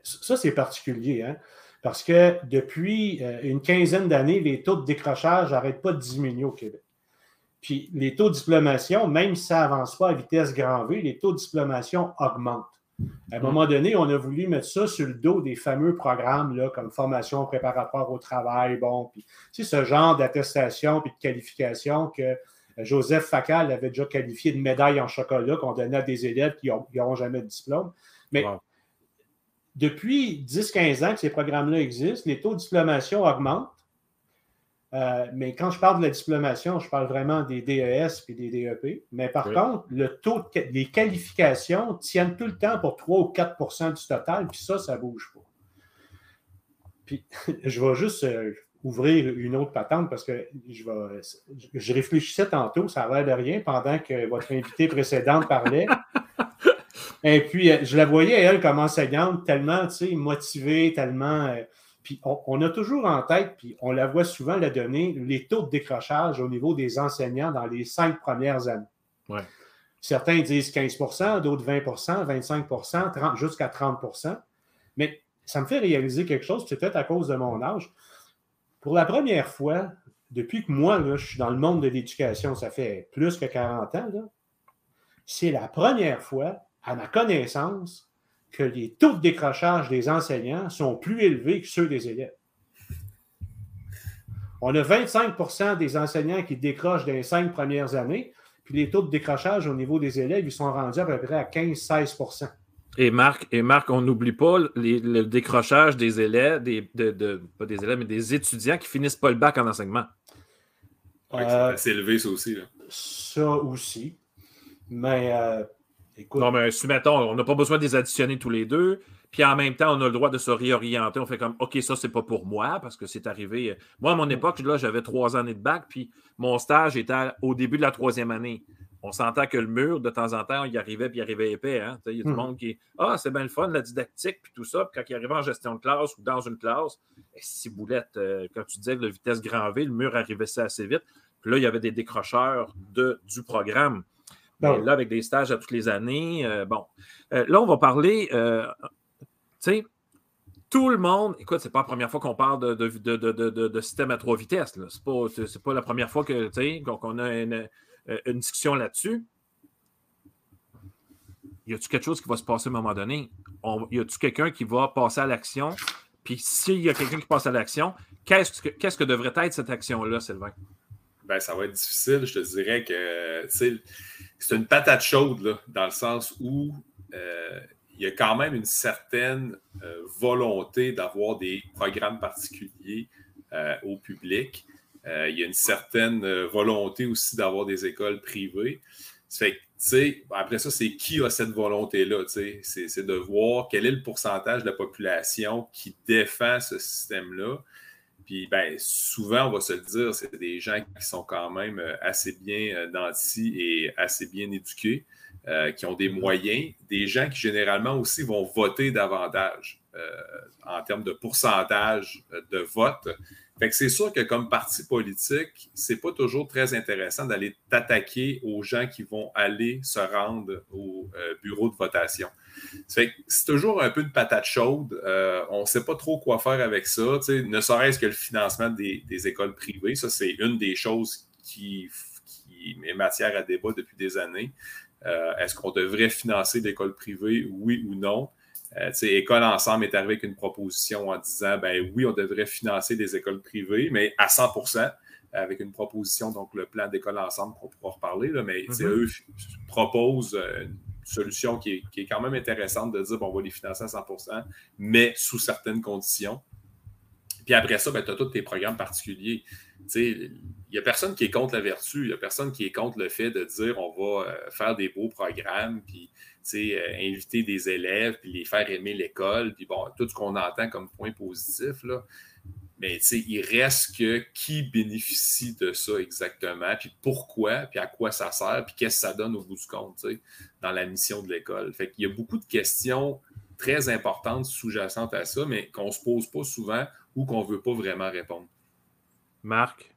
ça, c'est particulier, hein? parce que depuis euh, une quinzaine d'années, les taux de décrochage n'arrêtent pas de diminuer au Québec. Puis les taux de diplomation, même si ça n'avance pas à vitesse grand V, les taux de diplomation augmentent. À un moment donné, on a voulu mettre ça sur le dos des fameux programmes là, comme formation préparatoire au travail, bon, puis ce genre d'attestation puis de qualification que Joseph Facal avait déjà qualifié de médaille en chocolat qu'on donnait à des élèves qui n'auront jamais de diplôme. Mais depuis 10-15 ans que ces programmes-là existent, les taux de diplomation augmentent. Euh, mais quand je parle de la diplomation, je parle vraiment des DES et des DEP. Mais par contre, le taux de, les qualifications tiennent tout le temps pour 3 ou 4% du total, puis ça, ça ne bouge pas. Puis [LAUGHS] je vais juste euh, ouvrir une autre patente parce que je, vais, je réfléchissais tantôt, ça n'a l'air de rien, pendant que votre invité précédente parlait. [LAUGHS] Et puis, euh, je la voyais, elle, comme enseignante, tellement, tu sais, motivée, tellement puis on, a toujours en tête, puis on la voit souvent la donner, les taux de décrochage au niveau des enseignants dans les cinq premières années. Certains disent 15% d'autres 20% 25 30, jusqu'à 30% Mais ça me fait réaliser quelque chose, peut-être à cause de mon âge. Pour la première fois, depuis que moi, je suis dans le monde de l'éducation, ça fait plus que 40 ans, c'est la première fois, à ma connaissance, que les taux de décrochage des enseignants sont plus élevés que ceux des élèves. On a 25% des enseignants qui décrochent dans les cinq premières années, puis les taux de décrochage au niveau des élèves, ils sont rendus à peu près à 15-16 et Marc, et Marc, on n'oublie pas le décrochage des élèves, des, pas des élèves, mais des étudiants qui finissent pas le bac en enseignement. c'est élevé, ça aussi. Ça aussi. Mais euh, non, mais si, mettons, on n'a pas besoin de les additionner tous les deux. Puis en même temps, on a le droit de se réorienter. On fait comme, OK, ça, c'est pas pour moi parce que c'est arrivé. Moi, à mon époque, là, j'avais trois années de bac, puis mon stage était au début de la troisième année. On s'entend que le mur, de temps en temps, il arrivait, puis il arrivait épais. Hein? Il y a du hmm. monde qui Ah, c'est bien le fun, la didactique, puis tout ça. Puis quand il arrivait en gestion de classe ou dans une classe, eh, si boulette, euh, quand tu disais que la vitesse grand V, le mur arrivait assez vite. Puis là, il y avait des décrocheurs de, du programme. Ben là, avec des stages à toutes les années, euh, bon. Euh, là, on va parler, euh, tu sais, tout le monde, écoute, c'est pas la première fois qu'on parle de, de, système à trois vitesses. Ce n'est pas, la première fois que, qu'on a une, discussion là-dessus. Y a-t-il quelque chose qui va se passer à un moment donné? y a-t-il quelqu'un qui va passer à l'action? Puis s'il y a quelqu'un qui passe à l'action, qu'est-ce que, qu'est-ce que devrait être cette action-là, Sylvain? Ben, ça va être difficile. Je te dirais que c'est une patate chaude, dans le sens où euh, il y a quand même une certaine euh, volonté d'avoir des programmes particuliers euh, au public. il y a une certaine volonté aussi d'avoir des écoles privées. après ça, c'est qui a cette volonté-là? C'est de voir quel est le pourcentage de la population qui défend ce système-là puis ben, souvent, on va se le dire, c'est des gens qui sont quand même euh, assez bien euh, nantis et assez bien éduqués, euh, qui ont des moyens, des gens qui généralement aussi vont voter davantage en termes de pourcentage de vote. Fait que c'est sûr que comme parti politique, c'est pas toujours très intéressant d'aller t'attaquer aux gens qui vont aller se rendre au bureau de votation. C'est toujours un peu de patate chaude. Euh, on ne sait pas trop quoi faire avec ça. Ne serait-ce que le financement des, écoles privées. Ça, c'est une des choses qui, qui, est matière à débat depuis des années. Euh, est-ce qu'on devrait financer l'école privée, oui ou non? Euh, École Ensemble est arrivé avec une proposition en disant ben oui, on devrait financer des écoles privées, mais à 100% avec une proposition, donc le plan d'école ensemble qu'on pourra reparler, là, mais mm-hmm. eux proposent solution qui est, quand même intéressante de dire bon, on va les financer à 100% mais sous certaines conditions. Puis après ça, ben, tu as tous tes programmes particuliers. Il n'y a personne qui est contre la vertu, il n'y a personne qui est contre le fait de dire on va euh, faire des beaux programmes, puis euh, inviter des élèves, puis les faire aimer l'école, puis bon, tout ce qu'on entend comme point positif. Là. Mais il reste que qui bénéficie de ça exactement, puis pourquoi, puis à quoi ça sert, puis qu'est-ce que ça donne au bout du compte dans la mission de l'école. Fait qu'il y a beaucoup de questions très importantes sous-jacentes à ça, mais qu'on ne se pose pas souvent ou qu'on ne veut pas vraiment répondre. Marc?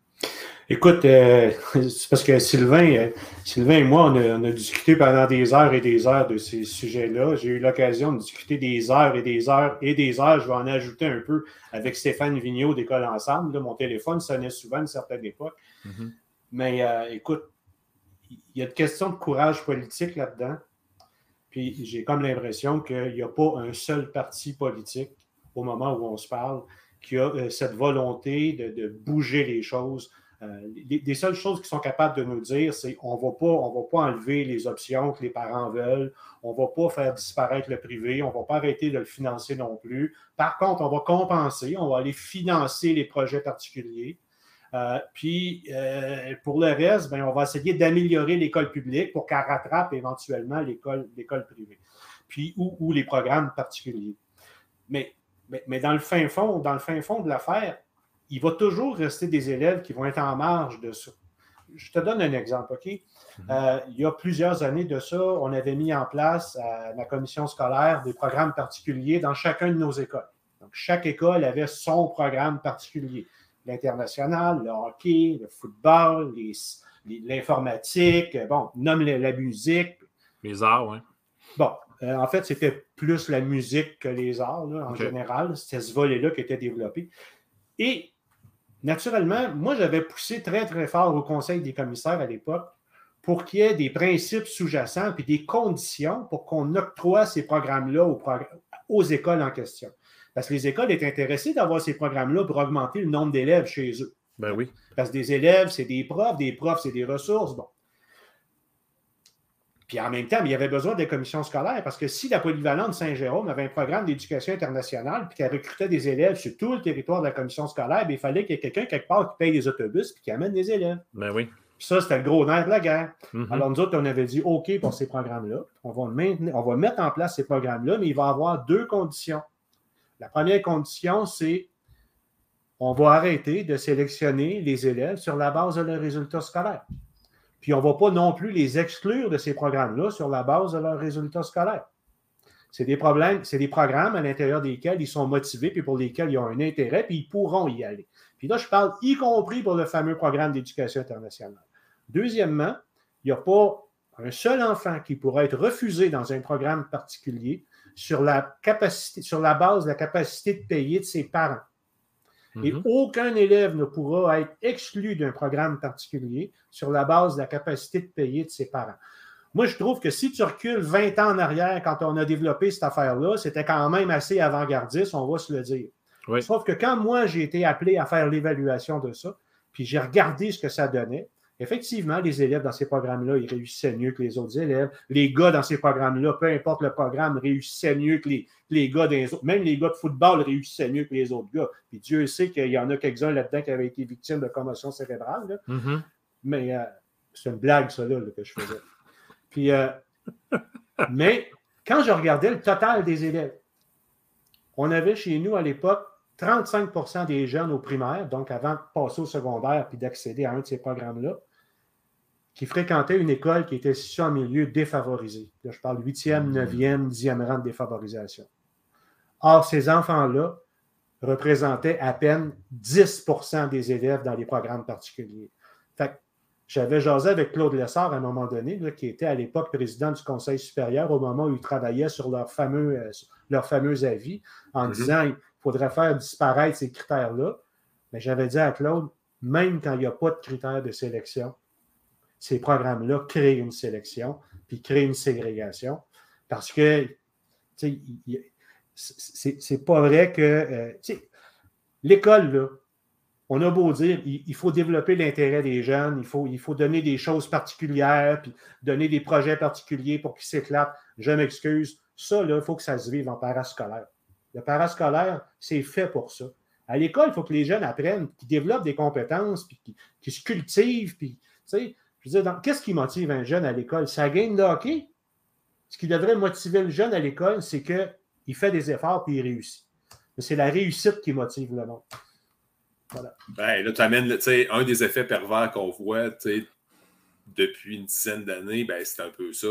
Écoute, euh, [LAUGHS] c'est parce que Sylvain, euh, Sylvain et moi, on a, discuté pendant des heures et des heures de ces sujets-là. J'ai eu l'occasion de discuter des heures et des heures et des heures. Je vais en ajouter un peu avec Stéphane Vigneault d'École Ensemble. mon téléphone sonnait souvent à une certaine époque. Mm-hmm. Mais euh, écoute, il y a une question de courage politique là-dedans. Puis j'ai comme l'impression qu'il n'y a pas un seul parti politique au moment où on se parle qui a euh, cette volonté de, bouger les choses. Euh, les, seules choses qu'ils sont capables de nous dire, c'est on ne va pas enlever les options que les parents veulent, on ne va pas faire disparaître le privé, on ne va pas arrêter de le financer non plus. Par contre, on va compenser, on va aller financer les projets particuliers. Euh, puis, pour le reste, ben, on va essayer d'améliorer l'école publique pour qu'elle rattrape éventuellement l'école privée, puis ou les programmes particuliers. Mais mais, dans le fin fond, dans le fin fond de l'affaire, il va toujours rester des élèves qui vont être en marge de ça. Je te donne un exemple, OK? Mhm. Euh, il y a plusieurs années de ça, on avait mis en place à la commission scolaire des programmes particuliers dans chacune de nos écoles. Donc, chaque école avait son programme particulier. L'international, le hockey, le football, l'informatique, bon, nomme la musique. Les arts, oui. Bon, euh, en fait, c'était plus la musique que les arts, en général. C'était ce volet-là qui était développé. Et naturellement, moi, j'avais poussé très, très fort au Conseil des commissaires à l'époque pour qu'il y ait des principes sous-jacents et des conditions pour qu'on octroie ces programmes-là aux, écoles en question. Parce que les écoles étaient intéressées d'avoir ces programmes-là pour augmenter le nombre d'élèves chez eux. Ben oui. Parce que des élèves, c'est des profs, des profs, c'est des ressources. Bon. Puis en même temps, il y avait besoin des commissions scolaires parce que si la polyvalente Saint-Jérôme avait un programme d'éducation internationale puis qu'elle recrutait des élèves sur tout le territoire de la commission scolaire, ben, il fallait qu'il y ait quelqu'un quelque part qui paye les autobus puis qui amène des élèves. Ben oui. Puis ça, c'était le gros nerf de la guerre. Mm-hmm. Alors nous autres, on avait dit OK pour ces programmes-là. On va, maintenir, on va mettre en place ces programmes-là, mais il va y avoir deux conditions. La première condition, c'est on va arrêter de sélectionner les élèves sur la base de leurs résultats scolaires. Puis on ne va pas non plus les exclure de ces programmes-là sur la base de leurs résultats scolaires. C'est des problèmes, c'est des programmes à l'intérieur desquels ils sont motivés, puis pour lesquels ils ont un intérêt, puis ils pourront y aller. Puis là, je parle y compris pour le fameux programme d'éducation internationale. Deuxièmement, il n'y a pas un seul enfant qui pourra être refusé dans un programme particulier sur la, capacité, sur la base de la capacité de payer de ses parents. Et mhm. aucun élève ne pourra être exclu d'un programme particulier sur la base de la capacité de payer de ses parents. Moi, je trouve que si tu recules 20 ans en arrière, quand on a développé cette affaire-là, c'était quand même assez avant-gardiste, on va se le dire. Sauf que quand moi, j'ai été appelé à faire l'évaluation de ça, puis j'ai regardé ce que ça donnait, Effectivement, les élèves dans ces programmes-là, ils réussissaient mieux que les autres élèves. Les gars dans ces programmes-là, peu importe le programme, réussissaient mieux que les, les gars des autres. Même les gars de football réussissaient mieux que les autres gars. Puis Dieu sait qu'il y en a quelques-uns là-dedans qui avaient été victimes de commotion cérébrale. Mm-hmm. Mais euh, c'est une blague, ça, là, que je faisais. Puis, euh, mais quand je regardais le total des élèves, on avait chez nous à l'époque 35% des jeunes au primaire, donc avant de passer au secondaire puis d'accéder à un de ces programmes-là, qui fréquentaient une école qui était située en milieu défavorisé. Là, je parle 8e, 9e, 10e rang de défavorisation. Or, ces enfants-là représentaient à peine 10% des élèves dans les programmes particuliers. j'avais jasé avec Claude Lessard à un moment donné, qui était à l'époque président du Conseil supérieur au moment où il travaillait sur leur fameux, euh, leur fameux avis, en mm-hmm. disant il faudrait faire disparaître ces critères-là. Mais j'avais dit à Claude, même quand il n'y a pas de critères de sélection, ces programmes-là créent une sélection, puis créent une ségrégation. Parce que, c'est pas vrai que, euh, l'école, là, on a beau dire, il, faut développer l'intérêt des jeunes, il faut, il faut donner des choses particulières, puis donner des projets particuliers pour qu'ils s'éclatent. Je m'excuse. Ça, il faut que ça se vive en parascolaire. Le parascolaire, c'est fait pour ça. À l'école, il faut que les jeunes apprennent, qu'ils développent des compétences, puis qu'ils se cultivent, puis, tu sais, je veux dire, qu'est-ce qui motive un jeune à l'école? Sa game de hockey? Ce qui devrait motiver le jeune à l'école, c'est qu'il fait des efforts puis il réussit. C'est la réussite qui motive le monde. Voilà. Ben, là, tu amènes un des effets pervers qu'on voit depuis une dizaine d'années, ben, c'est un peu ça.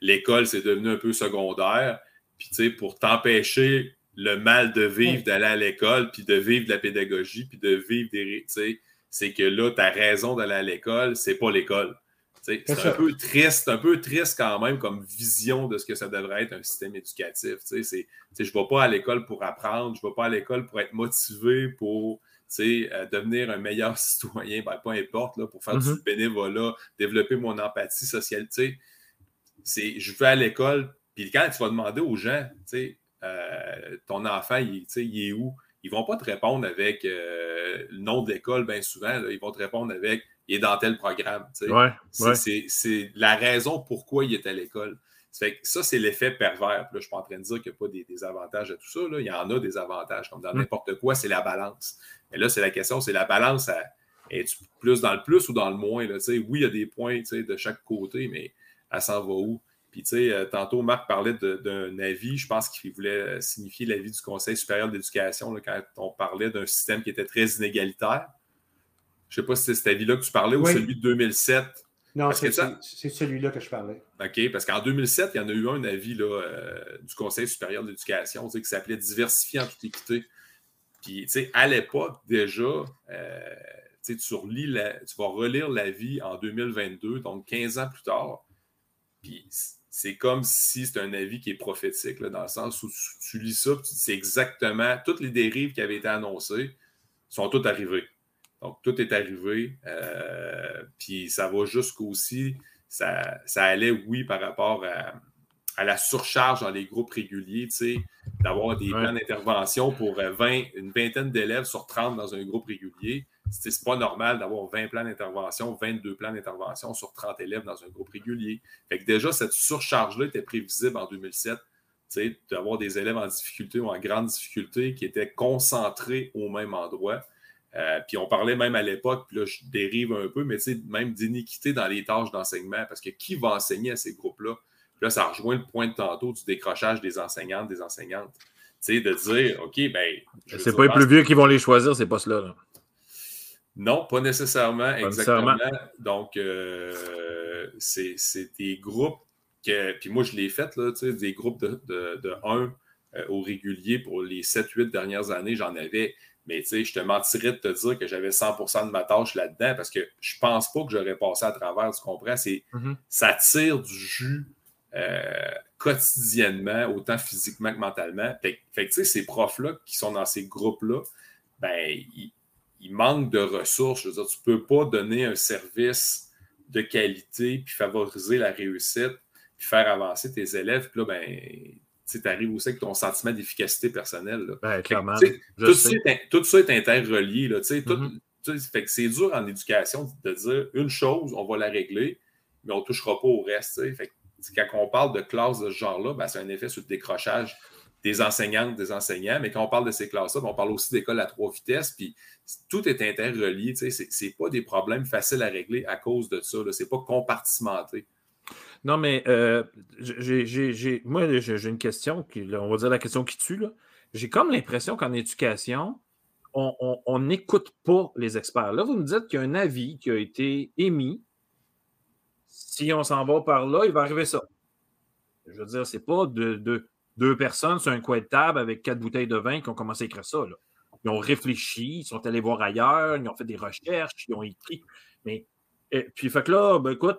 L'école, c'est devenu un peu secondaire. Puis, pour t'empêcher le mal de vivre, d'aller à l'école, puis de vivre de la pédagogie, puis de vivre des c'est que là, ta raison d'aller à l'école, c'est pas l'école. C'est un peu triste, un peu triste quand même comme vision de ce que ça devrait être un système éducatif. Je ne vais pas à l'école pour apprendre, je ne vais pas à l'école pour être motivé, pour euh, devenir un meilleur [LAUGHS] citoyen, ben, peu importe, là, pour faire du Mhm. bénévolat, développer mon empathie sociale. tu C'est, je vais à l'école, puis quand tu vas demander aux gens, tu sais, euh, ton enfant, il, tu sais, il est où? Ils vont pas te répondre avec euh, le nom de l'école, bien souvent. là. ils vont te répondre avec il est dans tel programme. Ouais, C'est- ouais. La raison pourquoi il est à l'école. Ça, c'est l'effet pervers. Là, je ne suis pas en train de dire qu'il n'y a pas des, des avantages à tout ça. là. Il y en a des avantages, comme dans Mm. n'importe quoi, c'est la balance. Mais là, c'est la question, c'est la balance. Es-tu plus dans le plus ou dans le moins? Là, oui, il y a des points de chaque côté, mais elle s'en va où? Puis, tu sais, euh, tantôt, Marc parlait d'un avis. Je pense qu'il voulait signifier l'avis du Conseil supérieur d'éducation quand on parlait d'un système qui était très inégalitaire. Je ne sais pas si c'est cet avis-là que tu parlais ou celui de 2007. Non, c'est ça- celui-là que je parlais. OK, parce qu'en 2007, il y en a eu un avis là, euh, du Conseil supérieur de l'éducation tu sais, qui s'appelait Diversifier en toute équité. Puis, tu sais, à l'époque, déjà, euh, tu sais, tu, relis la- tu vas relire l'avis en 2022, donc 15 ans plus tard. Puis, c'est comme si c'est un avis qui est prophétique, là, dans le sens où tu, lis ça, c'est exactement toutes les dérives qui avaient été annoncées sont toutes arrivées. Donc, tout est arrivé. euh, puis, ça va jusqu'aussi ça, ça allait, oui, par rapport à, à la surcharge dans les groupes réguliers, d'avoir des Ouais. plans d'intervention pour euh, 20, une vingtaine d'élèves sur 30 dans un groupe régulier. C'est pas normal d'avoir 20 plans d'intervention, 22 plans d'intervention sur 30 élèves dans un groupe régulier. Fait que déjà, cette surcharge-là était prévisible en 2007, tu sais, d'avoir des élèves en difficulté ou en grande difficulté qui étaient concentrés au même endroit. Euh, puis on parlait même à l'époque, puis là je dérive un peu, mais même d'iniquité dans les tâches d'enseignement, parce que qui va enseigner à ces groupes-là? Puis là, ça rejoint le point de tantôt du décrochage des enseignantes, des enseignantes. Tu sais, de dire, OK, ben. C'est pas les dans plus vieux qui vont les choisir, ces postes-là. là. non, pas nécessairement, exactement. nécessairement. Donc, euh, c'est des groupes que. Puis moi, je l'ai fait, là, tu sais, des groupes de, de, de 1 euh, au régulier pour les 7-8 dernières années, j'en avais. Mais tu sais, je te mentirais de te dire que j'avais 100 de ma tâche là-dedans parce que je pense pas que j'aurais passé à travers, tu comprends? Mhm. Ça tire du jus euh, quotidiennement, autant physiquement que mentalement. Fait, fait que tu sais, ces profs-là qui sont dans ces groupes-là, ben, ils, il manque de ressources. Je veux dire, tu ne peux pas donner un service de qualité puis favoriser la réussite puis faire avancer tes élèves. Puis là, ben, tu arrives aussi avec ton sentiment d'efficacité personnelle. là. Ben, clairement. Tout, ça est, tout ça est interrelié. Là, tu sais, tout- Mhm. tu sais, fait que c'est dur en éducation de dire une chose, on va la régler, mais on ne touchera pas au reste. Fait que, quand on parle de classes de ce genre-là, ben, c'est un effet sur le décrochage des enseignantes, des enseignants. Mais quand on parle de ces classes-là, ben, on parle aussi d'écoles à trois vitesses. Puis tout est interrelié. C'est c'est pas des problèmes faciles à régler à cause de ça. Ce n'est pas compartimenté. Non, mais euh, j'ai- j'ai- j'ai- moi, j'ai une question, on va dire la question qui tue. là. J'ai comme l'impression qu'en éducation, on- on on n'écoute pas les experts. Là, vous me dites qu'il y a un avis qui a été émis. Si on s'en va par là, il va arriver ça. Je veux dire, c'est pas de, de- deux personnes sur un coin de table avec quatre bouteilles de vin qui ont commencé à écrire ça. Ils ont réfléchi, ils sont allés voir ailleurs, ils ont fait des recherches, ils ont écrit. Mais, et puis, fait que là, ben, écoute,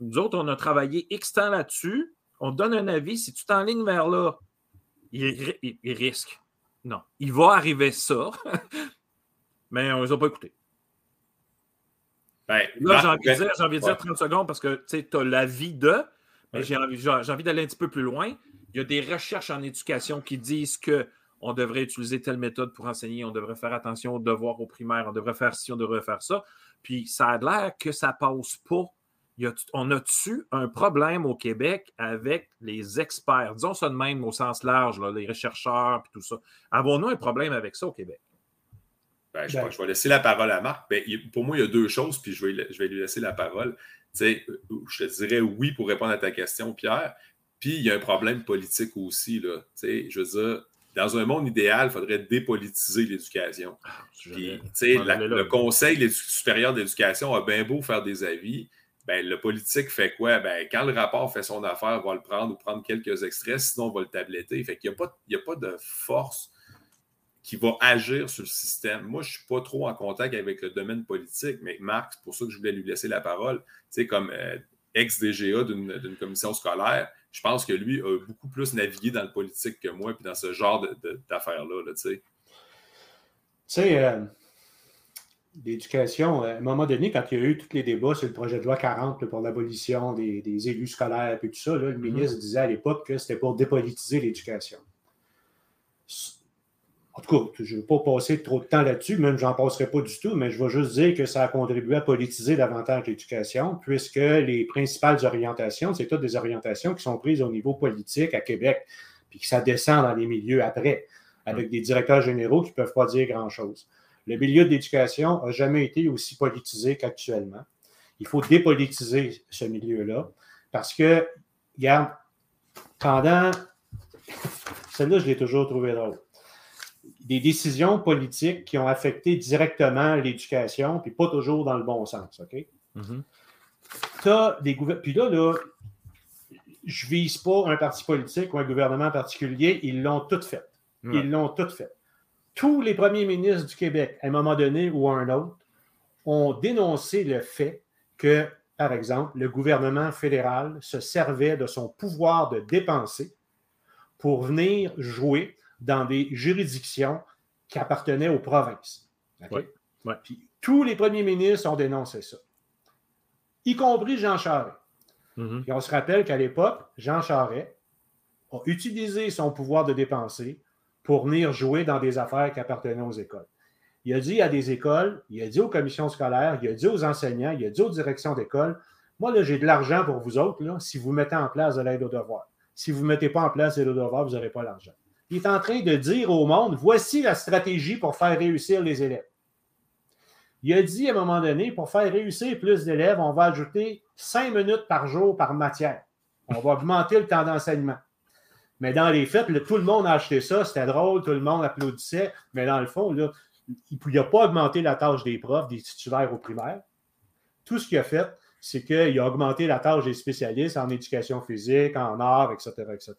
nous autres, on a travaillé X temps là-dessus. On donne un avis. Si tu t'enlignes vers là, il- il risque. Non. Il va arriver ça. [LAUGHS] mais on ne les a pas écoutés. Ben, Là, Marc, j'ai envie, de ben, dire, j'ai envie de dire 30 secondes parce que tu as l'avis de, mais j'ai envie, envie d'aller un petit peu plus loin. Il y a des recherches en éducation qui disent que on devrait utiliser telle méthode pour enseigner, on devrait faire attention aux devoirs aux primaires, on devrait faire ci, on devrait faire ça. Puis ça a l'air que ça passe pas. Il y a- on a-tu un problème au Québec avec les experts? Disons ça de même au sens large, là, les chercheurs et tout ça. Avons-nous un problème avec ça au Québec? Ben, je, Ben. je vais laisser la parole à Marc. Ben, il- pour moi, il y a deux choses, puis je vais, je vais lui laisser la parole. Tu sais, je te dirais oui pour répondre à ta question, Pierre. Puis il y a un problème politique aussi. Là. Tu sais, je veux dire, dans un monde idéal, il faudrait dépolitiser l'éducation. Puis, tu sais, m'en la- allais là. le Conseil supérieur d'éducation a bien beau faire des avis. Ben, le politique fait quoi? Ben, quand le rapport fait son affaire, on va le prendre ou prendre quelques extraits, sinon on va le tabletter. Fait qu'il n'y a, pas- il y a pas de force qui va agir sur le système. Moi, je ne suis pas trop en contact avec le domaine politique, mais Marc, c'est pour ça que je voulais lui laisser la parole. Tu sais, comme euh, ex-DGA d'une commission scolaire, je pense que lui a beaucoup plus navigué dans le politique que moi, puis dans ce genre d'affaires-là, là, tu sais. Tu sais, euh, l'éducation, à un moment donné, quand il y a eu tous les débats sur le projet de loi 40 pour l'abolition des, élus scolaires et tout ça, le mm-hmm. ministre disait à l'époque que c'était pour dépolitiser l'éducation. En tout cas, je ne vais pas passer trop de temps là-dessus, même j'en passerai pas du tout, mais je vais juste dire que ça a contribué à politiser davantage l'éducation, puisque les principales orientations, c'est toutes des orientations qui sont prises au niveau politique à Québec, puis que ça descend dans les milieux après, avec des directeurs généraux qui ne peuvent pas dire grand-chose. Le milieu de l'éducation n'a jamais été aussi politisé qu'actuellement. Il faut dépolitiser ce milieu-là parce que, regarde, pendant. Celle-là, je l'ai toujours trouvé drôle. Des décisions politiques qui ont affecté directement l'éducation, puis pas toujours dans le bon sens, OK? As des Puis là, là, je vise pas un parti politique ou un gouvernement particulier, ils l'ont tout fait. Ils l'ont tout fait tous les premiers ministres du Québec, à un moment donné ou à un autre, ont dénoncé le fait que, par exemple, le gouvernement fédéral se servait de son pouvoir de dépenser pour venir jouer dans des juridictions qui appartenaient aux provinces. tous les premiers ministres ont dénoncé ça, y compris Jean Charest. Mm-hmm. Et on se rappelle qu'à l'époque, Jean Charest a utilisé son pouvoir de dépenser pour venir jouer dans des affaires qui appartenaient aux écoles. Il a dit à des écoles, il a dit aux commissions scolaires, il a dit aux enseignants, il a dit aux directions d'école, moi, là, j'ai de l'argent pour vous autres, là, si vous mettez en place de l'aide aux devoirs. Si vous ne mettez pas en place de l'aide aux devoirs, vous n'aurez pas l'argent. Il est en train de dire au monde, voici la stratégie pour faire réussir les élèves. Il a dit à un moment donné, pour faire réussir plus d'élèves, on va ajouter cinq minutes par jour par matière. On va augmenter le temps d'enseignement. Mais dans les faits, tout le monde a acheté ça, c'était drôle, tout le monde applaudissait, mais dans le fond, il n'a pas augmenté la tâche des profs, des titulaires au primaire. Tout ce qu'il a fait, c'est qu'il a augmenté la tâche des spécialistes en éducation physique, en art, etc. etc.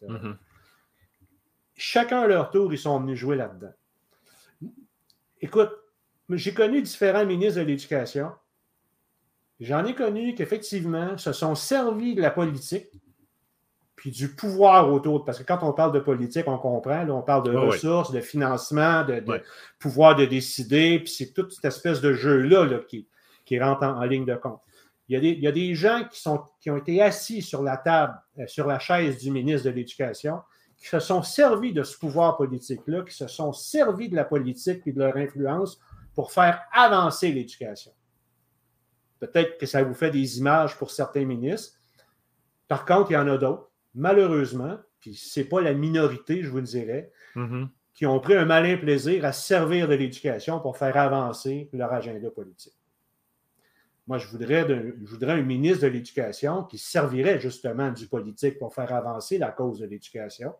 Chacun à leur tour, ils sont venus jouer là-dedans. Écoute, j'ai connu différents ministres de l'Éducation. J'en ai connu qu'effectivement se sont servis de la politique puis du pouvoir autour. Parce que quand on parle de politique, on comprend, on parle de ressources, de financement, de, pouvoir de décider, puis c'est toute cette espèce de jeu-là qui, qui, rentre en, ligne de compte. Il y, a des, il y, a des, gens qui, sont, qui ont été assis sur la table, euh, sur la chaise du ministre de l'Éducation, qui se sont servis de ce pouvoir politique-là, qui se sont servis de la politique et de leur influence pour faire avancer l'éducation. Peut-être que ça vous fait des images pour certains ministres. Par contre, il y en a d'autres malheureusement, puis ce n'est pas la minorité, je vous le dirais, mm-hmm. qui ont pris un malin plaisir à servir de l'éducation pour faire avancer leur agenda politique. Moi, je voudrais, je voudrais un ministre de l'Éducation qui servirait justement du politique pour faire avancer la cause de l'éducation,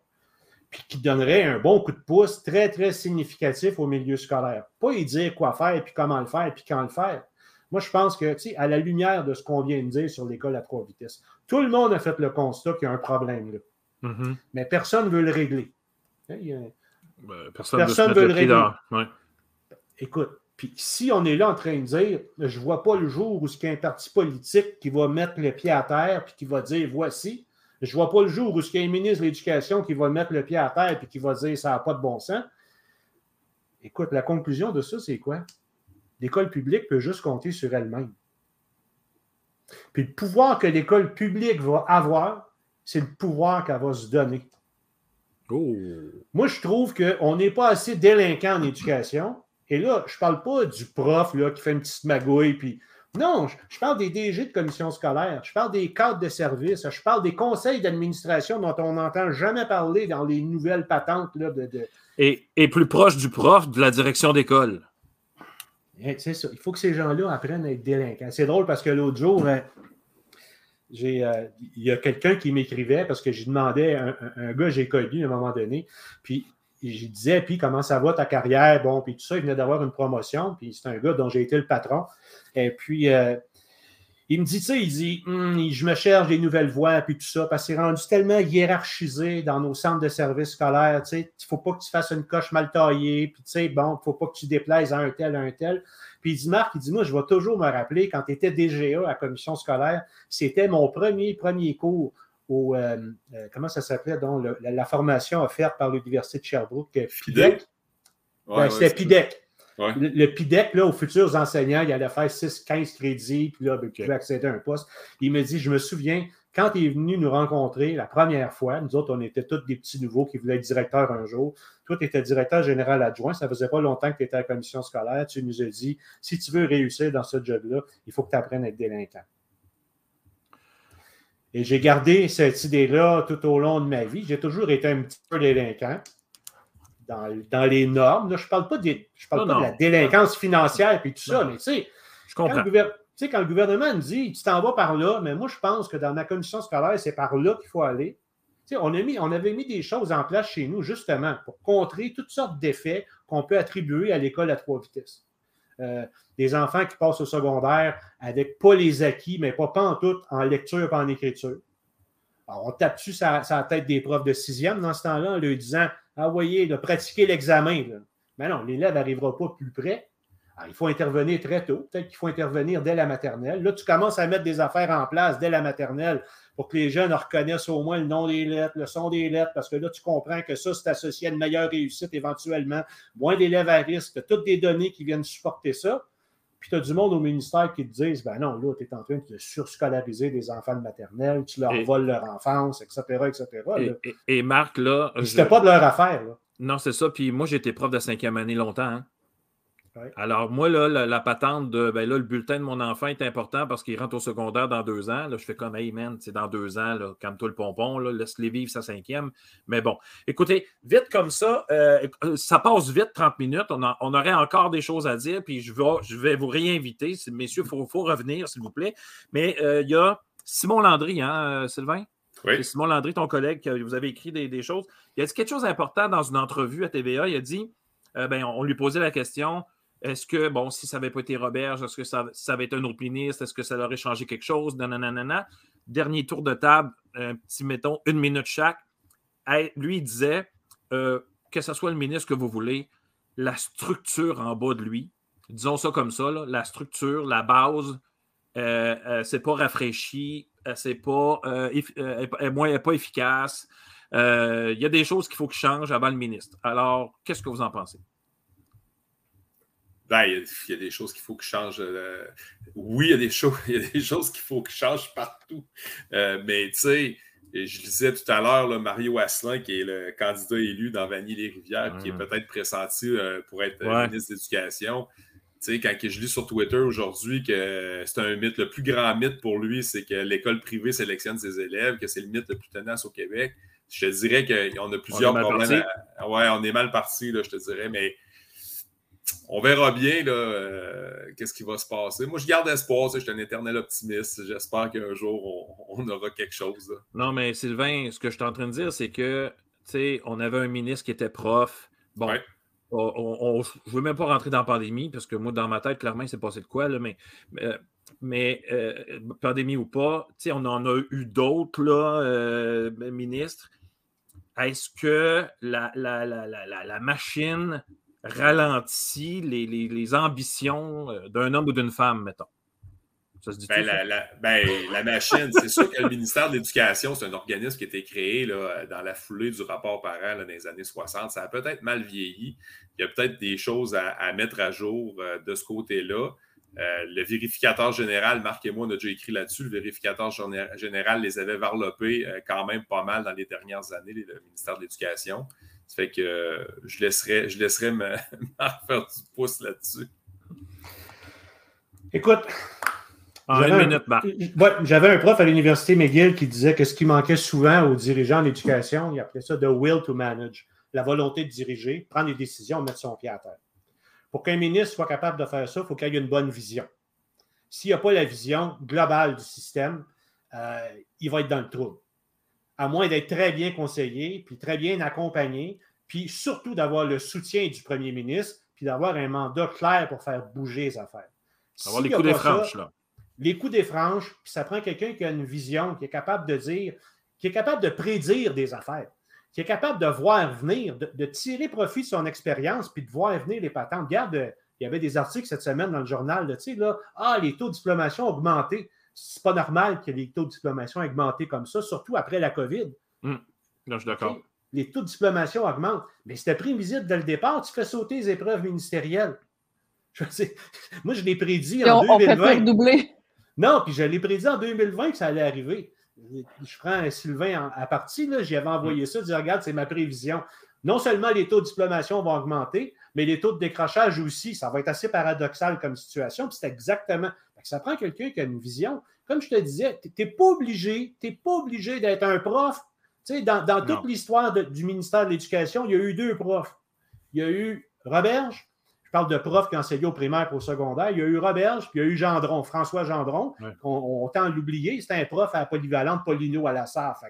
puis qui donnerait un bon coup de pouce très, très significatif au milieu scolaire. Pas y dire quoi faire, puis comment le faire, puis quand le faire. Moi, je pense que, tu sais, à la lumière de ce qu'on vient de dire sur l'école à trois vitesses, tout le monde a fait le constat qu'il y a un problème là. Mm-hmm. Mais personne ne veut le régler. Ben, personne ne veut, le régler. Écoute, puis si on est là en train de dire, je ne vois pas le jour où il y a un parti politique qui va mettre le pied à terre puis qui va dire voici, je ne vois pas le jour où il y a un ministre de l'Éducation qui va mettre le pied à terre puis qui va dire ça n'a pas de bon sens. Écoute, la conclusion de ça, c'est quoi? l'école publique peut juste compter sur elle-même. Puis le pouvoir que l'école publique va avoir, c'est le pouvoir qu'elle va se donner. Oh. Moi, je trouve qu'on n'est pas assez délinquant en éducation. Et là, je ne parle pas du prof là, qui fait une petite magouille. Puis... Non, je, parle des DG de commission scolaire. Je parle des cadres de service. Je parle des conseils d'administration dont on n'entend jamais parler dans les nouvelles patentes. Là, de, Et, et, plus proche du prof, de la direction d'école. Eh, il faut que ces gens-là apprennent à être délinquants. C'est drôle parce que l'autre jour, euh, euh, il y a quelqu'un qui m'écrivait parce que j'ai demandé un, un, gars j'ai connu à un moment donné, puis je disais, puis comment ça va ta carrière? Bon, puis tout ça, il venait d'avoir une promotion, puis c'est un gars dont j'ai été le patron. Et puis, euh, il me dit, tu sais, il dit, hum, je me cherche des nouvelles voies, puis tout ça, parce que c'est rendu tellement hiérarchisé dans nos centres de services scolaires, tu sais, il ne faut pas que tu fasses une coche mal taillée, puis tu sais, bon, il ne faut pas que tu déplaises à un tel, à un tel. Puis il dit, Marc, il dit, moi, je vais toujours me rappeler, quand tu étais DGA à la commission scolaire, c'était mon premier, premier cours au, euh, euh, comment ça s'appelait, donc, la, formation offerte par l'Université de Sherbrooke, PIDEC. Ben, c'était PIDEC. Le, PIDEC, là, aux futurs enseignants, il allait faire 6-15 crédits, puis là, ben, pouvait accéder à un poste. Il me dit, je me souviens, quand il est venu nous rencontrer la première fois, nous autres, on était tous des petits nouveaux qui voulaient être directeurs un jour. Toi, tu étais directeur général adjoint. Ça faisait pas longtemps que tu étais à la commission scolaire. Tu nous as dit, si tu veux réussir dans ce job-là, il faut que tu apprennes à être délinquant. Et j'ai gardé cette idée-là tout au long de ma vie. J'ai toujours été un petit peu délinquant dans, les normes. je ne parle pas, de, je parle pas de la délinquance financière et tout ça, mais tu sais, je comprends. Quand le, quand le gouvernement dit tu t'en vas par là, mais moi, je pense que dans ma commission scolaire, c'est par là qu'il faut aller. on, a mis, on avait mis des choses en place chez nous, justement, pour contrer toutes sortes d'effets qu'on peut attribuer à l'école à trois vitesses. Euh, des enfants qui passent au secondaire avec pas les acquis, mais pas, pas en tout, en lecture et en écriture. Alors, on tape dessus sa, tête des profs de sixième dans ce temps-là en lui disant Ah, voyez, de pratiquer l'examen. Mais non, l'élève n'arrivera pas plus près. il faut intervenir très tôt. Peut-être qu'il faut intervenir dès la maternelle. Là, tu commences à mettre des affaires en place dès la maternelle pour que les jeunes reconnaissent au moins le nom des lettres, le son des lettres, parce que là, tu comprends que ça, c'est associé à une meilleure réussite éventuellement, moins d'élèves à risque, toutes des données qui viennent supporter ça. Puis tu as du monde au ministère qui te disent ben non, là, tu es en train de surscolariser des enfants de maternelle, tu leur voles leur enfance, etc. etc. Et, Marc, là. C'était pas de leur affaire. Là. Non, c'est ça. Puis moi, j'étais prof de cinquième année longtemps. Hein. Alors, moi, là, la, patente de ben là, le bulletin de mon enfant est important parce qu'il rentre au secondaire dans deux ans. Là, je fais comme Hey man, c'est dans deux ans, là, calme-toi le pompon, laisse-les vivre sa cinquième. Mais bon, écoutez, vite comme ça, euh, ça passe vite, 30 minutes. On, on, aurait encore des choses à dire, puis je vais, je vais vous réinviter. Messieurs, il faut, faut, revenir, s'il vous plaît. Mais euh, il y a Simon Landry, hein, euh, Sylvain? Oui. Simon Landry, ton collègue, vous avez écrit des, des, choses. Il a dit quelque chose d'important dans une entrevue à TVA. Il a dit ben, on lui posait la question est-ce que, bon, si ça n'avait pas été Roberge, est-ce que ça, avait été un autre ministre? Est-ce que ça aurait changé quelque chose? Dernier tour de table, un petit, mettons, une minute chaque. lui, il disait euh, que ce soit le ministre que vous voulez, la structure en bas de lui, disons ça comme ça, la structure, la base, euh, euh, c'est pas rafraîchi, c'est pas, moins, pas efficace. Il y a des choses qu'il faut que change avant le ministre. Alors, qu'est-ce que vous en pensez? Ben, il, y a, des choses qu'il faut que change. Euh, oui, il y, a des choses, [LAUGHS] il y a des choses qu'il faut que change partout. Euh, mais tu sais, je disais tout à l'heure, Mario Asselin, qui est le candidat élu dans Vanille-les-Rivières, qui est peut-être pressenti euh, pour être ministre d'éducation. Tu sais, quand je lis sur Twitter aujourd'hui que c'est un mythe, le plus grand mythe pour lui, c'est que l'école privée sélectionne ses élèves, que c'est le mythe le plus tenace au Québec. Je te dirais qu'on a plusieurs problèmes. Ouais, on est mal parti, je te dirais, mais on verra bien euh, qu'est-ce qui va se passer. Moi, je garde espoir. Je suis un éternel optimiste. J'espère qu'un jour, on, aura quelque chose. Non, mais Sylvain, ce que je suis en train de dire, c'est que on avait un ministre qui était prof. Bon, je ne veux même pas rentrer dans la pandémie, parce que moi, dans ma tête, clairement, il s'est passé de quoi, là, mais, euh, mais euh, pandémie ou pas, on en a eu d'autres ministres. Est-ce que la, la, la machine ralentit les, ambitions euh, d'un homme ou d'une femme, mettons? Ça se dit ben, la, ben, la, machine, c'est sûr que le ministère de l'Éducation, c'est un organisme qui a été créé là, dans la foulée du rapport parent dans les années 60. Ça a peut-être mal vieilli. Il y a peut-être des choses à, mettre à jour euh, de ce côté-là. Euh, le vérificateur général, Marc et moi, on a déjà écrit là-dessus, le vérificateur général les avait varlopés quand même pas mal dans les dernières années, le ministère de l'Éducation. Ça fait que euh, je laisserai, je laisserai me, [LAUGHS] faire du pouce là-dessus. Écoute, j'avais un, prof à l'Université McGill qui disait que ce qui manquait souvent aux dirigeants d'éducation, il appelait ça the will to manage, la volonté de diriger, prendre des décisions, mettre son pied à terre. Pour qu'un ministre soit capable de faire ça, il faut qu'il ait une bonne vision. S'il n'y a pas la vision globale du système, euh, il va être dans le trouble à moins d'être très bien conseillé, puis très bien accompagné, puis surtout d'avoir le soutien du premier ministre, puis d'avoir un mandat clair pour faire bouger les affaires. Avoir les coups des franches, là. Les coups des franches, puis ça prend quelqu'un qui a une vision, qui est capable de dire, qui est capable de prédire des affaires, qui est capable de voir venir, de, tirer profit de son expérience, puis de voir venir les patentes. Regarde, il y avait des articles cette semaine dans le journal, tu sais, là, ah, les taux de diplomation ont augmenté c'est pas normal que les taux de diplomation aient augmenté comme ça, surtout après la COVID. Hum. je suis d'accord. Les taux de diplomation augmentent. Mais c'était prévisible dès le départ, tu fais sauter les épreuves ministérielles. [LAUGHS] moi, je l'ai prédit en on, 2020. On fait doubler. Non, puis je l'ai prédit en 2020 que ça allait arriver. Je prends Sylvain à partie, là, j'y avais envoyé ça, dis regarde, c'est ma prévision. Non seulement les taux de diplomation vont augmenter, mais les taux de décrochage aussi. Ça va être assez paradoxal comme situation. Puis c'est exactement. Ça prend quelqu'un qui a une vision. Comme je te disais, tu n'es pas obligé, tu pas obligé d'être un prof. Dans, dans toute l'histoire du ministère de l'Éducation, il y a eu deux profs. Il y a eu Roberge, je parle de profs qui enseignaient au primaire et au secondaire. Il y a eu Roberge, puis il y a eu Gendron, François Gendron. On, on, tend l'oublier. C'était un prof à la polyvalente Polino à la SAR.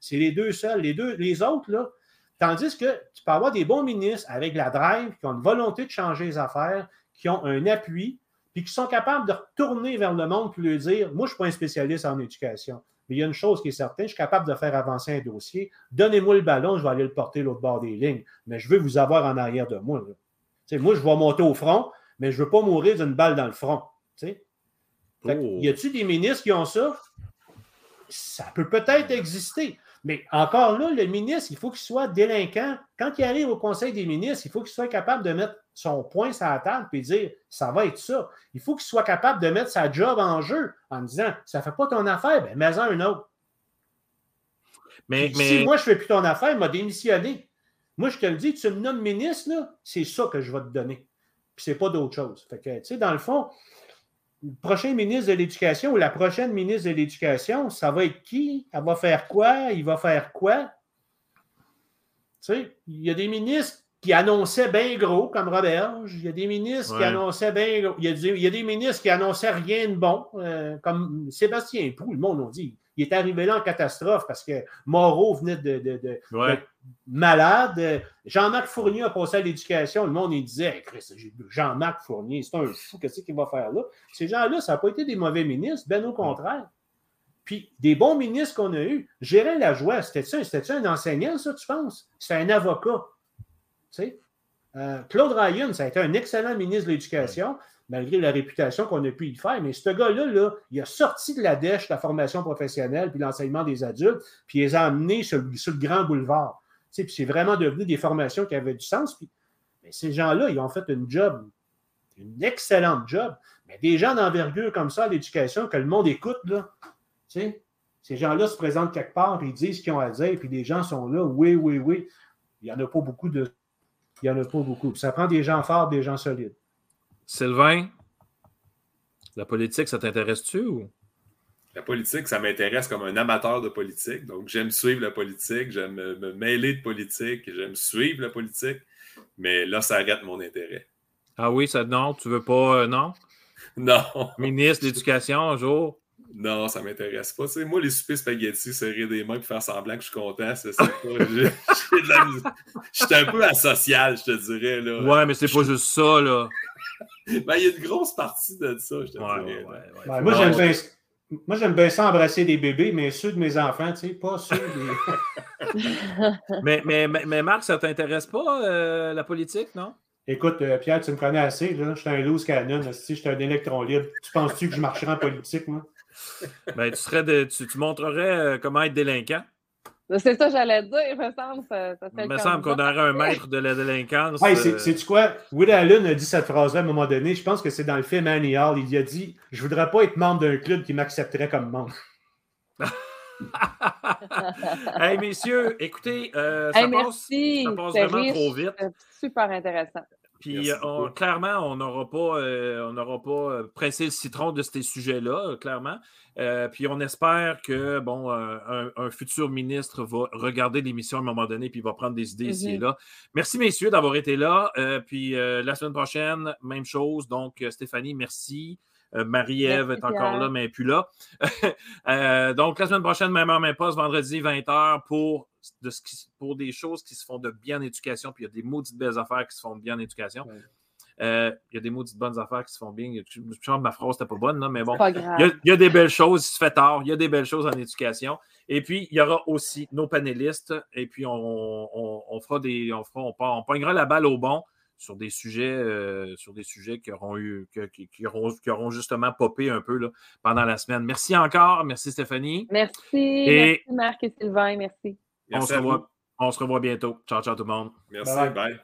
C'est les deux seuls. Les deux, les autres, là, Tandis que tu peux avoir des bons ministres avec la drive, qui ont une volonté de changer les affaires, qui ont un appui, puis qui sont capables de retourner vers le monde et lui dire Moi, je ne suis pas un spécialiste en éducation, mais il y a une chose qui est certaine, je suis capable de faire avancer un dossier. Donnez-moi le ballon, je vais aller le porter l'autre bord des lignes, mais je veux vous avoir en arrière de moi. Moi, je vais monter au front, mais je ne veux pas mourir d'une balle dans le front. Oh. Y a-t-il des ministres qui ont ça? Ça peut peut-être exister. Mais encore là, le ministre, il faut qu'il soit délinquant. Quand il arrive au Conseil des ministres, il faut qu'il soit capable de mettre son point sur la table et dire ça va être ça. Il faut qu'il soit capable de mettre sa job en jeu en disant ça ne fait pas ton affaire, ben mets-en un autre. Mais, Si moi je ne fais plus ton affaire, il m'a démissionné. Moi, je te le dis, tu me nommes ministre, c'est ça que je vais te donner. Puis c'est pas d'autre chose. Fait que, tu sais, dans le fond, le prochain ministre de l'Éducation ou la prochaine ministre de l'Éducation, ça va être qui? Elle va faire quoi? Il va faire quoi? Tu sais, il y a des ministres qui annonçaient bien gros, comme Roberge. Il y a des ministres qui annonçaient bien gros. Il y, a des, ministres qui annonçaient rien de bon, euh, comme Sébastien Pou, le monde a dit. Il est arrivé là en catastrophe parce que Moreau venait de, malade. Jean-Marc Fournier a passé à l'éducation. Le monde, il disait Jean-Marc Fournier, c'est un fou, qu'est-ce qu'il va faire là? Ces gens-là, ça n'a pas été des mauvais ministres, bien au contraire. Puis des bons ministres qu'on a eus, Gérard Lajoie, c'était-tu un enseignant, ça, tu penses? C'est un avocat. Euh, Claude Ryan, ça a été un excellent ministre de l'Éducation malgré la réputation qu'on a pu y faire. Mais ce gars-là, là, il a sorti de la dèche la formation professionnelle puis l'enseignement des adultes, puis il les a amenés sur, le grand boulevard. puis c'est vraiment devenu des formations qui avaient du sens. Puis, mais ces gens-là, ils ont fait une job, une excellente job. Mais des gens d'envergure comme ça l'éducation, que le monde écoute, là, ces gens-là se présentent quelque part, ils disent ce qu'ils ont à dire, puis les gens sont là, oui, oui, oui. Il n'y en a pas beaucoup de. Il n'y en a pas beaucoup. Ça prend des gens forts, des gens solides. Sylvain, la politique, ça t'intéresse-tu ou? La politique, ça m'intéresse comme un amateur de politique. Donc, j'aime suivre la politique, j'aime me mêler de politique, j'aime suivre la politique. Mais là, ça arrête mon intérêt. Ah oui, ça, non, tu veux pas, euh, non? [LAUGHS] Non. Ministre de l'Éducation, un jour? Non, ça m'intéresse pas. Tu sais, moi, les soupers spaghettis, serrer des mains et faire semblant que je suis content, c'est pas. [LAUGHS] Je suis un peu asocial, je te dirais. Là. Ouais, mais c'est pas juste ça, là. [LAUGHS] ben, il y a une grosse partie de ça, je te dirais. Moi, j'aime bien. Moi, j'aime bien ça embrasser des bébés, mais ceux de mes enfants, tu sais, pas ceux des. [LAUGHS] mais, mais, mais, Marc, ça t'intéresse pas, euh, la politique, non? Écoute, euh, Pierre, tu me connais assez, là. Je suis un loose cannon, je suis un électron libre. Tu penses-tu que je marcherai en politique, moi? [LAUGHS] Ben, tu, serais de, tu, tu montrerais euh, comment être délinquant? C'est ça, j'allais dire. Il me semble, ça, ça Il me semble qu'on aurait un maître de la délinquance. Hey, c'est, tu quoi? Woody Allen a dit cette phrase-là à un moment donné. Je pense que c'est dans le film Annie Hall. Il a dit Je voudrais pas être membre d'un club qui m'accepterait comme membre. [LAUGHS] hey, messieurs, écoutez, euh, ça, passe, ça, passe, vraiment trop vite. Super intéressant. Puis clairement, on n'aura pas, euh, on pas euh, pressé le citron de ces sujets-là, clairement. Euh, puis on espère que bon, un, futur ministre va regarder l'émission à un moment donné puis va prendre des idées ici et mm-hmm. là. Merci, messieurs, d'avoir été là. puis la semaine prochaine, même chose. Donc, Stéphanie, merci. Marie-Ève est encore là, mais plus là. [LAUGHS] donc, la semaine prochaine, même heure, même poste, vendredi, 20h, pour de ce pour des choses qui se font de bien en éducation, puis il y a des maudites belles affaires qui se font de bien en éducation. Euh, il y a des maudites bonnes affaires qui se font bien. Je pense que ma phrase n'était pas bonne, là, mais bon. Il y, a, des belles choses, il se fait tard, il y a des belles choses en éducation. Et puis, il y aura aussi nos panélistes, et puis on, fera des. On, fera, on, poignera la balle au bon sur des sujets, euh, sur des sujets qui auront eu, qui, auront, justement popé un peu là, pendant la semaine. Merci encore. Merci Stéphanie. Merci. Merci Marc et Sylvain. Merci. On se, revoit, on se revoit bientôt. Ciao, ciao tout le monde. Merci, bye.